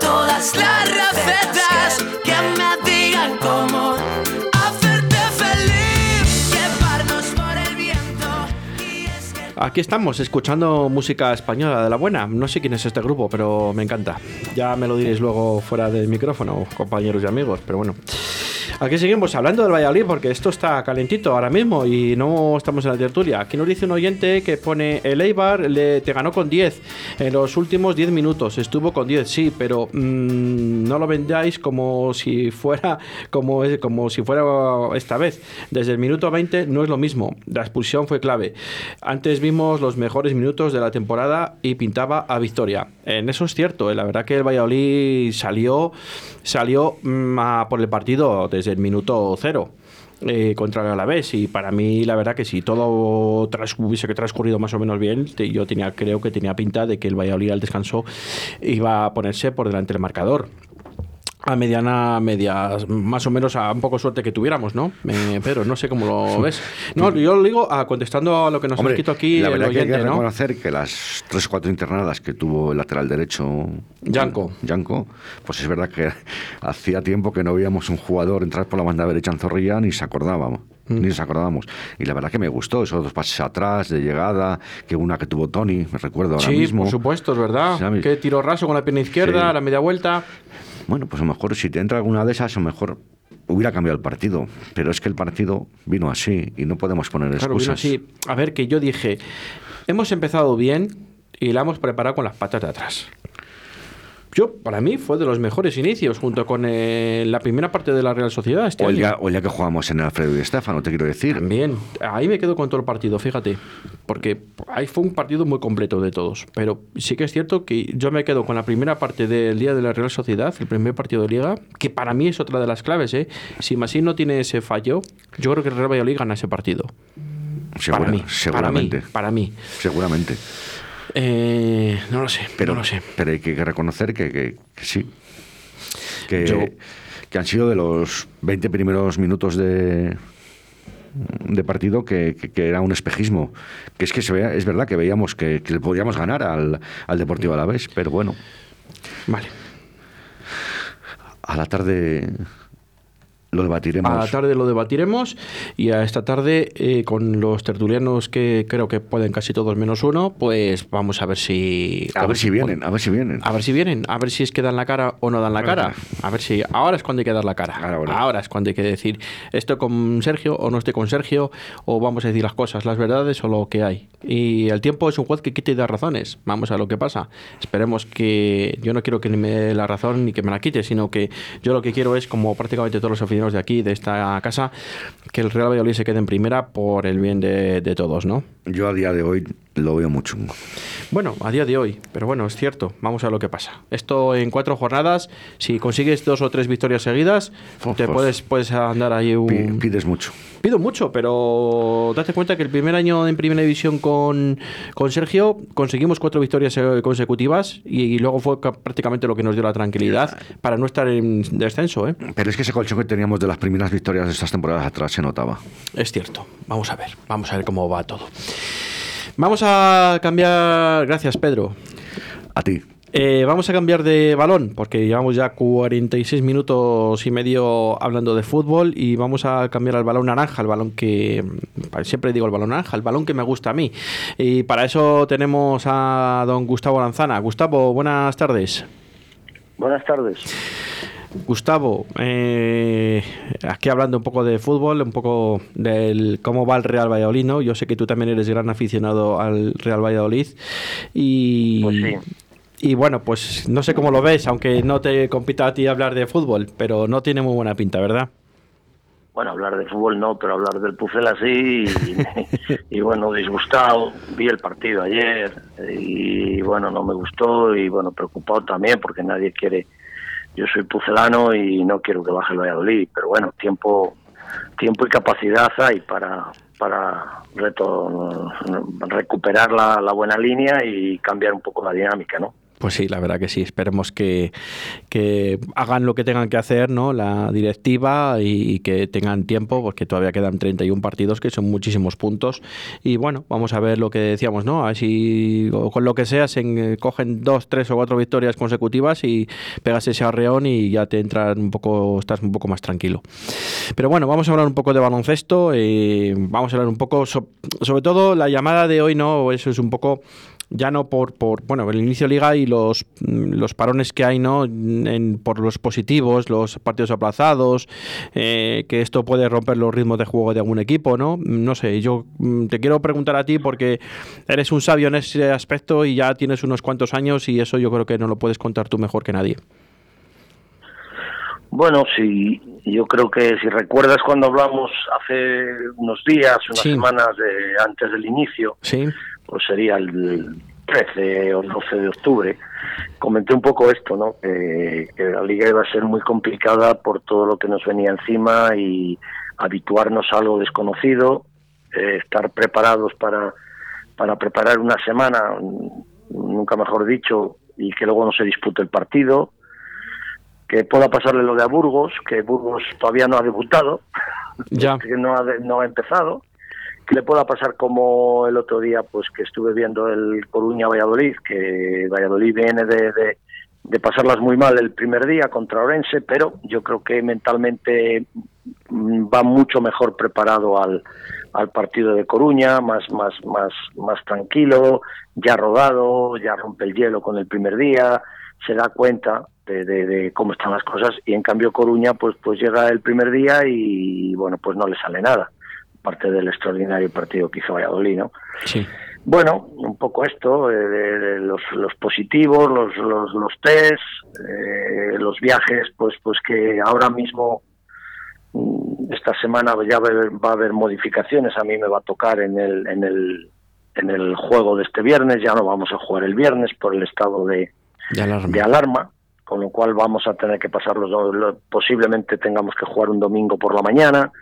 todas las recetas que me digan cómo hacerte feliz llevarnos por el viento Aquí estamos, escuchando música española de la buena. No sé quién es este grupo, pero me encanta. Ya me lo diréis luego fuera del micrófono, compañeros y amigos, pero bueno. Aquí seguimos hablando del Valladolid porque esto está calentito ahora mismo y no estamos en la tertulia. Aquí nos dice un oyente que pone el Eibar le, te ganó con 10 en los últimos 10 minutos. Estuvo con 10, sí, pero mm, no lo vendáis como si fuera como, como si fuera esta vez. Desde el minuto 20 no es lo mismo. La expulsión fue clave. Antes vimos los mejores minutos de la temporada y pintaba a victoria. En eso es cierto. eh, La verdad que el Valladolid salió, salió mm, por el partido desde el minuto cero. eh, contra el Alavés y para mí la verdad que si todo tras, hubiese que transcurrido más o menos bien yo tenía creo que tenía pinta de que el Valladolid al descanso iba a ponerse por delante del marcador a mediana, media, más o menos a un poco suerte que tuviéramos, ¿no? Eh, Pedro, no sé cómo lo ves. No, yo lo digo ah, contestando a lo que nos Hombre, ha escrito aquí la el verdad que hay oyente, que ¿no? reconocer que las tres o cuatro internadas que tuvo el lateral derecho Yanko. Yanko, pues es verdad que hacía tiempo que no veíamos un jugador entrar por la banda derecha en Zorrilla ni se acordábamos. Mm. Ni nos acordábamos. Y la verdad que me gustó esos dos pases atrás de llegada, que una que tuvo Tony, me recuerdo ahora Sí, mismo. por supuesto, es verdad. ¿Sabes? Que tiro raso con la pierna izquierda, Sí. la media vuelta. Bueno, pues a lo mejor si te entra alguna de esas, a lo mejor hubiera cambiado el partido. Pero es que el partido vino así y no podemos poner Claro, excusas. vino así. A ver, que yo dije, hemos empezado bien y la hemos preparado con las patas de atrás. Yo, para mí, fue de los mejores inicios, junto con eh, la primera parte de la Real Sociedad. Este O el, año. día, o el día que jugamos en Alfredo y Estefano, te quiero decir. También. Ahí me quedo con todo el partido, fíjate. Porque ahí fue un partido muy completo de todos. Pero sí que es cierto que yo me quedo con la primera parte del día de la Real Sociedad, el primer partido de Liga, que para mí es otra de las claves. ¿eh? Si Masí no tiene ese fallo, yo creo que el Real Valladolid gana ese partido. Segura- para mí. seguramente. Para mí. Para mí. Seguramente. Eh, no lo sé. Pero, no lo sé. pero hay que reconocer que, que- que sí. Que, Yo- que han sido de los 20 primeros minutos de, de partido que, que- que era un espejismo. Que es que se vea, es verdad que veíamos que, que le podíamos ganar al, al Deportivo Alavés, pero bueno. Vale. A la tarde lo debatiremos. A la tarde lo debatiremos y a esta tarde eh, con los tertulianos que creo que pueden casi todos menos uno, pues vamos a ver si... A ver si vienen, a ver si vienen. A ver si vienen, a ver si es que dan la cara o no dan la cara. A ver si ahora es cuando hay que dar la cara. Ahora, es cuando hay que decir estoy con Sergio o no estoy con Sergio o vamos a decir las cosas, las verdades o lo que hay. Y el tiempo es un juez que quite y da razones. Vamos a lo que pasa. Esperemos que yo no quiero que ni me dé la razón ni que me la quite, sino que yo lo que quiero es como prácticamente todos los de aquí, de esta casa, que el Real Valladolid se quede en primera por el bien de, todos, ¿no? Yo a día de hoy lo veo muy chungo. Bueno, a día de hoy, pero bueno, es cierto. Vamos a lo que pasa. Esto en cuatro jornadas, si consigues dos o tres victorias seguidas, te puedes, puedes andar ahí un... Pides mucho. Pido mucho, pero date cuenta que el primer año en primera división con, con Sergio conseguimos cuatro victorias eh, consecutivas y, luego fue prácticamente lo que nos dio la tranquilidad para no estar en descenso. ¿eh? Pero es que ese colchón que teníamos de las primeras victorias de estas temporadas atrás se notaba. Es cierto. Vamos a ver, vamos a ver cómo va todo. Vamos a cambiar. Gracias, Pedro. A ti. Eh, vamos a cambiar de balón porque llevamos ya 46 minutos y medio hablando de fútbol y vamos a cambiar al balón naranja, el balón que siempre digo el balón naranja, el balón que me gusta a mí. Y para eso tenemos a don Gustavo Lanzana. Gustavo, buenas tardes. Buenas tardes. Gustavo, eh, aquí hablando un poco de fútbol, un poco del cómo va el Real Valladolid, ¿no? Yo sé que tú también eres gran aficionado al Real Valladolid y, pues sí. Y bueno, pues no sé cómo lo ves, aunque no te compita a ti hablar de fútbol, pero no tiene muy buena pinta, ¿verdad? Bueno, hablar de fútbol no, pero hablar del Pucel así y, bueno, disgustado. Vi el partido ayer y bueno, no me gustó y bueno, preocupado también porque nadie quiere. Yo soy pucelano y no quiero que baje el Valladolid, pero bueno, tiempo, tiempo y capacidad hay para para reto, recuperar la buena línea y cambiar un poco la dinámica, ¿no? Pues sí, la verdad que sí. Esperemos que, hagan lo que tengan que hacer, ¿no? La directiva y, que tengan tiempo, porque todavía quedan 31 partidos, que son muchísimos puntos. Y bueno, vamos a ver lo que decíamos, ¿no? A ver si con lo que sea se cogen dos, tres o cuatro victorias consecutivas y pegas ese arreón y ya te entran un poco, estás un poco más tranquilo. Pero bueno, vamos a hablar un poco de baloncesto. Eh, vamos a hablar un poco, sobre todo la llamada de hoy, ¿no? Eso es un poco ya no por, por bueno, el inicio de liga y los, los parones que hay, ¿no? En, por los positivos, los partidos aplazados, eh, que esto puede romper los ritmos de juego de algún equipo, ¿no? No sé, yo mm, te quiero preguntar a ti porque eres un sabio en ese aspecto y ya tienes unos cuantos años y eso yo creo que no lo puedes contar tú mejor que nadie. Bueno, sí, yo creo que si recuerdas cuando hablamos hace unos días, unas semanas de, antes del inicio, sí pues sería el 13 o 12 de octubre, comenté un poco esto, ¿no? que la liga iba a ser muy complicada por todo lo que nos venía encima y habituarnos a algo desconocido, eh, estar preparados para, para preparar una semana, nunca mejor dicho, y que luego no se dispute el partido, que pueda pasarle lo de a Burgos, que Burgos todavía no ha debutado, ya. que no ha, no ha empezado, le pueda pasar como el otro día, pues que estuve viendo el Coruña-Valladolid, que Valladolid viene de, de, pasarlas muy mal el primer día contra Orense, pero yo creo que mentalmente mm, va mucho mejor preparado al, al partido de Coruña, más, más, más, más tranquilo, ya rodado, ya rompe el hielo con el primer día, se da cuenta de, de, de, cómo están las cosas y en cambio Coruña pues pues llega el primer día y bueno pues no le sale nada parte del extraordinario partido que hizo Valladolid, ¿no? Sí. Bueno, un poco esto, eh, de, los, los, positivos, los, los, los test, eh, los viajes, pues, pues que ahora mismo, mm, esta semana ya va a, haber, modificaciones, a mí me va a tocar en el, en el, en el juego de este viernes, ya no vamos a jugar el viernes por el estado de, de alarma. con lo cual vamos a tener que pasarlo, posiblemente tengamos que jugar un domingo por la mañana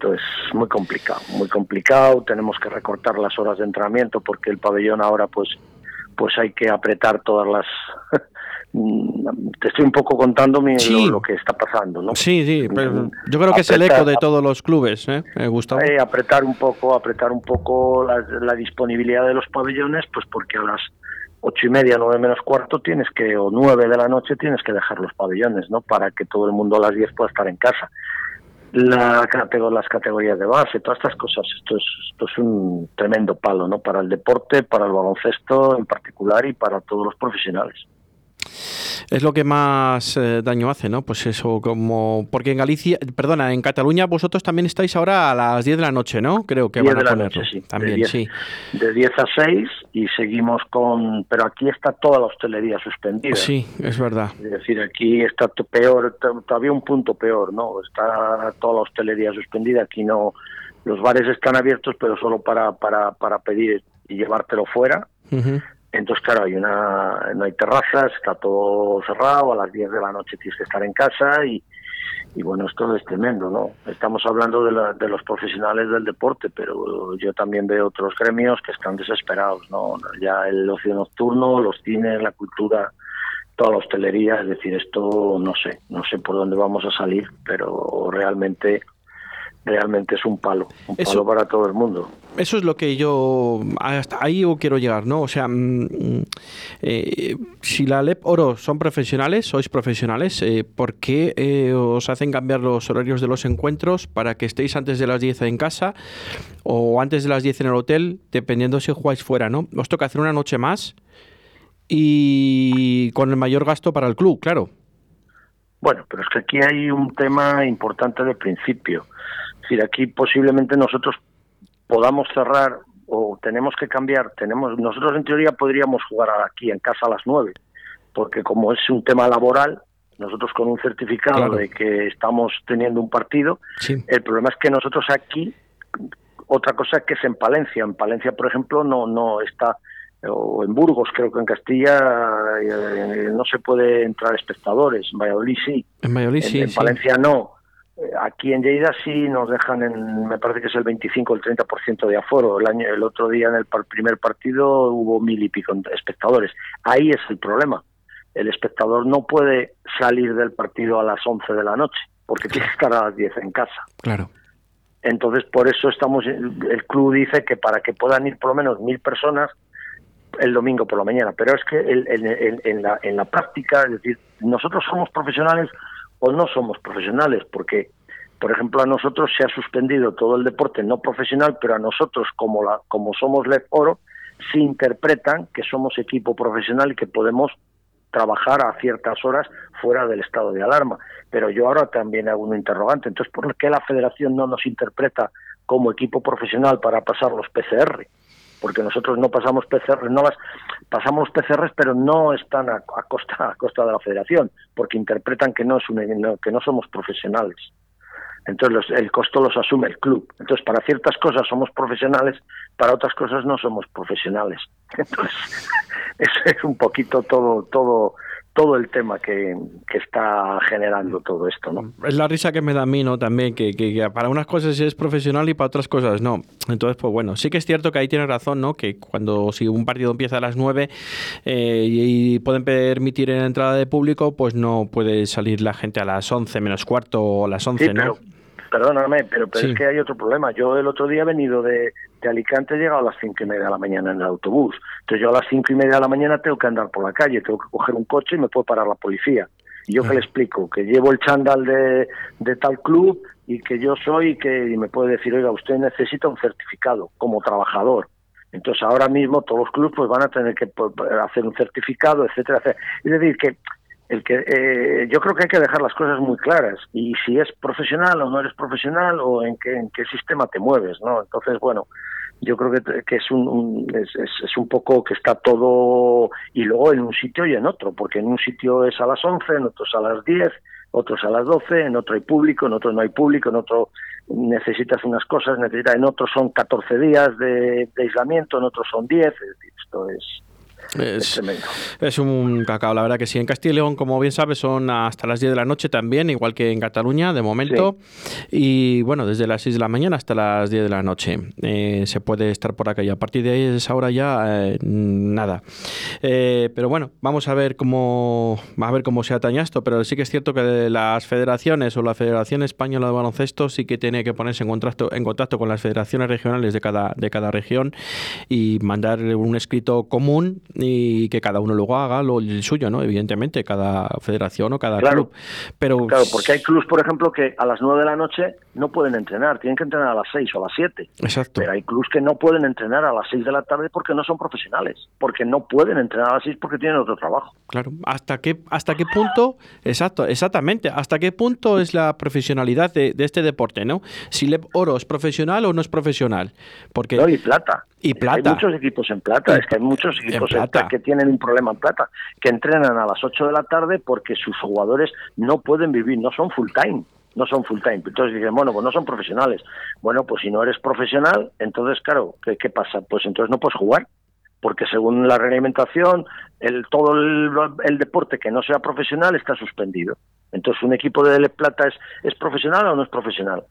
esto es muy complicado, muy complicado. Tenemos que recortar las horas de entrenamiento porque el pabellón ahora, pues, pues hay que apretar todas las. Te estoy un poco contando lo, que está pasando, ¿no? Sí, sí. yo creo que es el eco de todos los clubes, ¿eh, Gustavo? Eh, apretar un poco, apretar un poco la, disponibilidad de los pabellones, pues porque a las ocho y media, nueve menos cuarto, tienes que, o nueve de la noche, tienes que dejar los pabellones, ¿no? Para que todo el mundo a las diez pueda estar en casa. La las categorías de base, todas estas cosas, esto es, esto es un tremendo palo, ¿no? Para el deporte, para el baloncesto en particular y para todos los profesionales es lo que más eh, daño hace, ¿no? Pues eso, como. Porque en Galicia, perdona, en Cataluña vosotros también estáis ahora a las 10 de la noche, ¿no? Creo que van a ponerlo. sí. También, de sí. De 10 a 6 y seguimos con. Pero aquí está toda la hostelería suspendida. Sí, es verdad. Es decir, aquí está peor, todavía un punto peor, ¿no? Está toda la hostelería suspendida, aquí no. Los bares están abiertos, pero solo para, para, para pedir y llevártelo fuera. Entonces, claro, hay una, no hay terrazas, está todo cerrado, a las 10 de la noche tienes que estar en casa y, y bueno, esto es tremendo, ¿no? Estamos hablando de, de los profesionales del deporte, pero yo también veo otros gremios que están desesperados, ¿no? Ya el ocio nocturno, los cines, la cultura, toda la hostelería, es decir, esto no sé, no sé por dónde vamos a salir, pero realmente realmente es un palo, un palo para todo el mundo. Eso es lo que yo, hasta ahí yo quiero llegar, ¿no? O sea, mm, mm, eh, si la LEP Oro son profesionales, sois profesionales, eh, ¿por qué eh, os hacen cambiar los horarios de los encuentros para que estéis antes de las 10 en casa o antes de las 10 en el hotel, dependiendo si jugáis fuera, ¿no? Os toca hacer una noche más y con el mayor gasto para el club, claro. Bueno, pero es que aquí hay un tema importante de principio decir, aquí posiblemente nosotros podamos cerrar o tenemos que cambiar, tenemos nosotros en teoría podríamos jugar aquí en casa a las nueve, porque como es un tema laboral, nosotros con un certificado de que estamos teniendo un partido, el problema es que nosotros aquí, otra cosa que es en Palencia, en Palencia por ejemplo no, no está, o en Burgos creo que en Castilla eh, no se puede entrar espectadores, en Valladolid sí, en, Valladolid, sí, en Palencia no, aquí en Lleida sí nos dejan en, me parece que es el 25 o el 30% de aforo. El año, el otro día en el primer partido hubo mil y pico espectadores. Ahí es el problema. El espectador no puede salir del partido a las 11 de la noche porque tiene que estar a las 10 en casa. Claro. Entonces, por eso estamos, el club dice que para que puedan ir por lo menos mil personas el domingo por la mañana. Pero es que en, la, en la práctica, es decir, nosotros somos profesionales o no somos profesionales, porque, por ejemplo, a nosotros se ha suspendido todo el deporte no profesional, pero a nosotros, como, la, como somos LED Oro, se interpretan que somos equipo profesional y que podemos trabajar a ciertas horas fuera del estado de alarma. Pero yo ahora también hago un interrogante. Entonces, ¿por qué la federación no nos interpreta como equipo profesional para pasar los PCR? Porque nosotros no pasamos PCR, no las pasamos los PCRs, pero no están a, costa a costa de la Federación, porque interpretan que no es un, que no somos profesionales. Entonces el costo los asume el club. Entonces para ciertas cosas somos profesionales, para otras cosas no somos profesionales. Entonces eso es un poquito todo todo todo el tema que, está generando todo esto, ¿no? Es la risa que me da a mí, ¿no? También, que, que, para unas cosas es profesional y para otras cosas no. Entonces, pues bueno, sí que es cierto que ahí tiene razón, ¿no? Que cuando si un partido empieza a las 9 eh, y, pueden permitir en entrada de público, pues no puede salir la gente a las 11 menos cuarto o a las 11, ¿no? Perdóname, pero, es que hay otro problema. Yo el otro día he venido de, de Alicante, he llegado a las cinco y media de la mañana en el autobús. Entonces yo a las cinco y media de la mañana tengo que andar por la calle, tengo que coger un coche y me puede parar la policía. Y yo que le explico, que llevo el chándal de, de tal club y que yo soy que y me puede decir, oiga, usted necesita un certificado como trabajador. Entonces ahora mismo todos los clubes pues van a tener que pues, hacer un certificado, etcétera, etcétera. Es decir, que el que eh, yo creo que hay que dejar las cosas muy claras y si es profesional o no eres profesional o en qué, en qué sistema te mueves, ¿no? Entonces, bueno, yo creo que, que es, un, es, es, un poco que está todo y luego en un sitio y en otro, porque en un sitio es a las 11, en otros a las 10, otros a las 12, en otro hay público, en otro no hay público, en otro necesitas unas cosas, necesitas, en otros son 14 días de, de aislamiento, en otros son 10, es es es, un cacao, la verdad que sí. En Castilla y León, como bien sabes, son hasta las 10 de la noche también, igual que en Cataluña, de momento. Y bueno, desde las 6 de la mañana hasta las 10 de la noche eh, se puede estar por acá y a partir de ahí, es esa hora ya, eh, nada. Eh, pero bueno, vamos a ver cómo a ver cómo se ataña esto, pero sí que es cierto que las federaciones o la Federación Española de Baloncesto sí que tiene que ponerse en contacto, en contacto con las federaciones regionales de cada, de cada región y mandar un escrito común y que cada uno luego haga lo suyo, ¿no? Evidentemente, cada federación o cada club. Pero claro, porque hay clubes, por ejemplo, que a las 9 de la noche no pueden entrenar, tienen que entrenar a las 6 o a las 7. Exacto. Pero hay clubes que no pueden entrenar a las 6 de la tarde porque no son profesionales, porque no pueden entrenar a las 6 porque tienen otro trabajo. Claro, ¿hasta qué, hasta qué punto, exacto, exactamente, hasta qué punto es la profesionalidad de, este deporte, ¿no? Si le Oro es profesional o no es profesional. Porque... No, y plata. Y plata. Hay muchos equipos en plata, es que hay muchos equipos en plata. que tienen un problema en plata, que entrenan a las 8 de la tarde porque sus jugadores no pueden vivir, no son full time no son full time. Entonces dicen, bueno, pues no son profesionales. Bueno, pues si no eres profesional, entonces, claro, ¿qué, qué pasa? Pues entonces no puedes jugar, porque según la reglamentación, el, todo el, el, deporte que no sea profesional está suspendido. Entonces, ¿un equipo de Plata es, es profesional o no es profesional?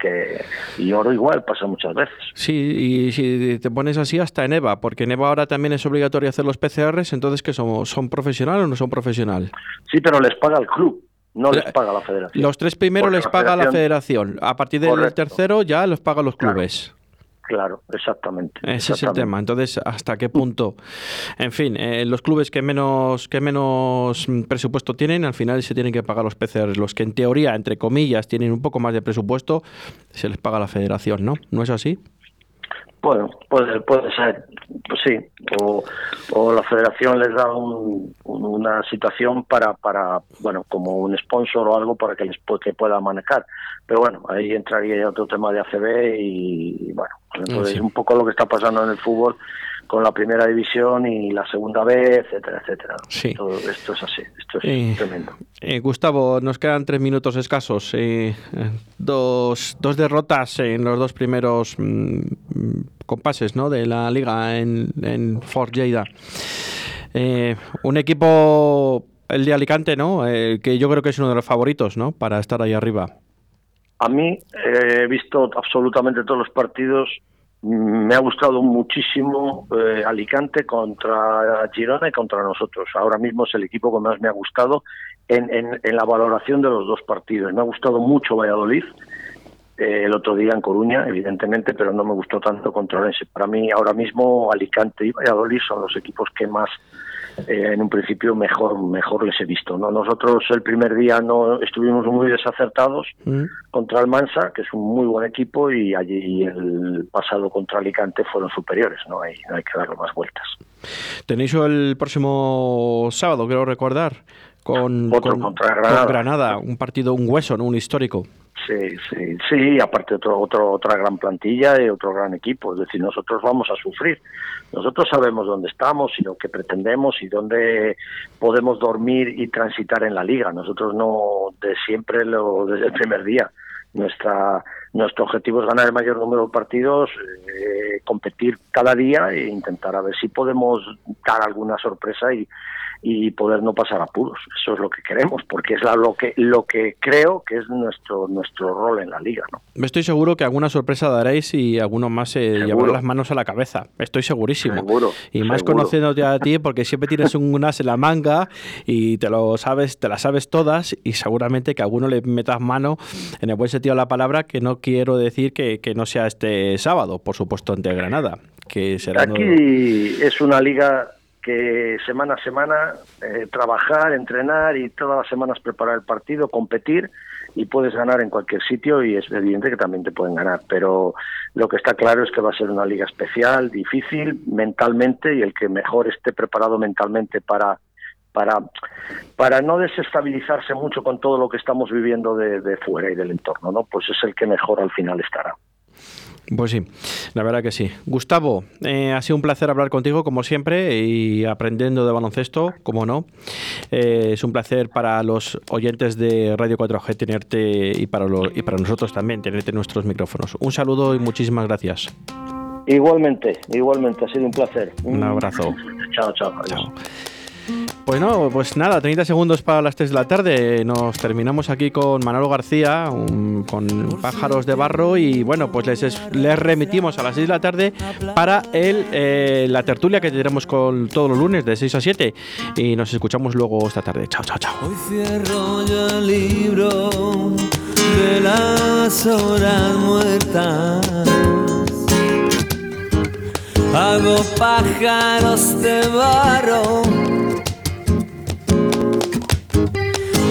Que y oro igual pasa muchas veces. Sí, y si te pones así hasta en EVA, porque en EVA ahora también es obligatorio hacer los PCRs, entonces ¿qué somos? ¿Son profesional o no son profesional? Sí, pero les paga el club. No les paga la federación. Los tres primeros les paga la federación. A partir del tercero ya los pagan los clubes. Claro, exactamente. Ese es el tema. Entonces, ¿hasta qué punto? En fin, eh, los clubes que menos, que menos presupuesto tienen, al final se tienen que pagar los PCR. Los que en teoría, entre comillas, tienen un poco más de presupuesto, se les paga la federación, ¿no? ¿No es así? Bueno, puede, puede ser, pues sí, o, o la federación les da una situación para, para, bueno, como un sponsor o algo para que les que pueda manejar. Pero bueno, ahí entraría ya otro tema de ACB y, bueno, entonces es un poco lo que está pasando en el fútbol con la primera división y la segunda vez, etcétera, etcétera. Sí. Todo esto es así, esto es tremendo. Eh, Gustavo, nos quedan tres minutos escasos. Eh, dos, dos derrotas en los dos primeros mm, compases ¿no? de la liga en, en Fort Lleida. Eh, un equipo, el de Alicante, ¿no? que yo creo que es uno de los favoritos ¿no? para estar ahí arriba. A mí he visto absolutamente todos los partidos me ha gustado muchísimo eh, Alicante contra Girona y contra nosotros. Ahora mismo es el equipo que más me ha gustado en, en, la valoración de los dos partidos. Me ha gustado mucho Valladolid, eh, el otro día en Coruña, evidentemente, pero no me gustó tanto contra Orense. Para mí, ahora mismo, Alicante y Valladolid son los equipos que más eh, en un principio mejor mejor les he visto no nosotros el primer día no estuvimos muy desacertados mm. contra el Mansa que es un muy buen equipo y allí el pasado contra Alicante fueron superiores no hay no hay que darle más vueltas. Tenéis el próximo sábado quiero recordar con, Otro contra Granada. Granada un partido un hueso no un histórico Sí, sí, sí, aparte otro, otro, otra gran plantilla y otro gran equipo. Es decir, nosotros vamos a sufrir. Nosotros sabemos dónde estamos y lo que pretendemos y dónde podemos dormir y transitar en la liga. Nosotros no de siempre, lo, desde el primer día. Nuestra, nuestro objetivo es ganar el mayor número de partidos, eh, competir cada día e intentar a ver si podemos dar alguna sorpresa y, y poder no pasar apuros. Eso es lo que queremos, porque es lo que lo que creo que es nuestro nuestro rol en la liga. ¿no? Estoy seguro que alguna sorpresa daréis y alguno más se llevará las manos a la cabeza. Estoy segurísimo. Seguro, y más conociéndote a ti, porque siempre tienes un as en la manga y te lo sabes, te las sabes todas y seguramente que a alguno le metas mano en el buen sentido de la palabra, que no quiero decir que, que no sea este sábado, por supuesto, ante Granada. Que será Aquí es una liga que semana a semana eh, trabajar, entrenar y todas las semanas preparar el partido, competir y puedes ganar en cualquier sitio y es evidente que también te pueden ganar, pero lo que está claro es que va a ser una liga especial, difícil mentalmente y el que mejor esté preparado mentalmente para para para no desestabilizarse mucho con todo lo que estamos viviendo de, de fuera y del entorno, ¿no? Pues es el que mejor al final estará. Pues sí, la verdad que sí. Gustavo, eh, ha sido un placer hablar contigo como siempre y aprendiendo de baloncesto, como no. Eh, es un placer para los oyentes de Radio 4G tenerte y para, y para nosotros también tenerte en nuestros micrófonos. Un saludo y muchísimas gracias. Igualmente, igualmente, ha sido un placer. Un abrazo. Chao, chao. chao. Bueno, pues nada, 30 segundos para las 3 de la tarde. Nos terminamos aquí con Manolo García, con Pájaros de Barro. Y bueno, pues les, les remitimos a las 6 de la tarde para el, eh, la tertulia que tendremos con todos los lunes de 6 a 7. Y nos escuchamos luego esta tarde. Chao, chao, chao. Hoy cierro yo el libro de las horas muertas Hago pájaros de barro.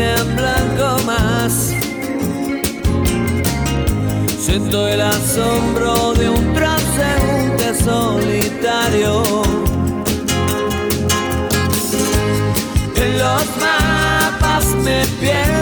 en blanco más. Siento el asombro de un transeúnte solitario. En los mapas me pierdo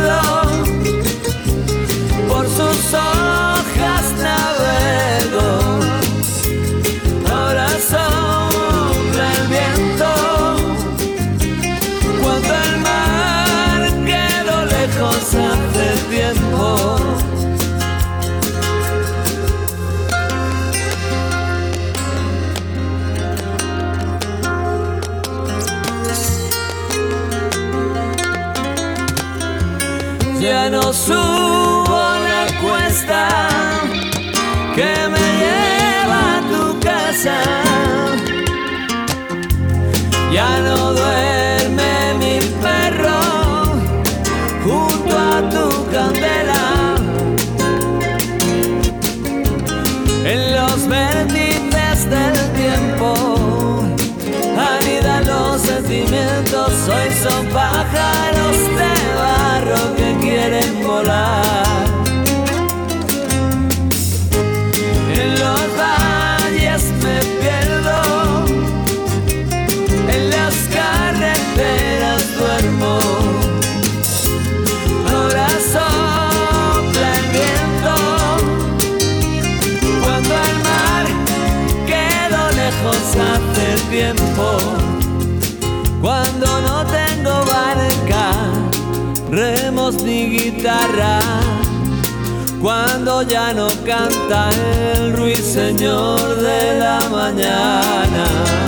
Subo la cuesta que me lleva a tu casa. Ya no duerme mi perro junto a tu candela. En los vértices del tiempo anidan los sentimientos. Hoy son pájaros de barro que quieren Cuando ya no canta el ruiseñor de la mañana.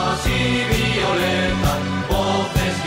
しびれた僕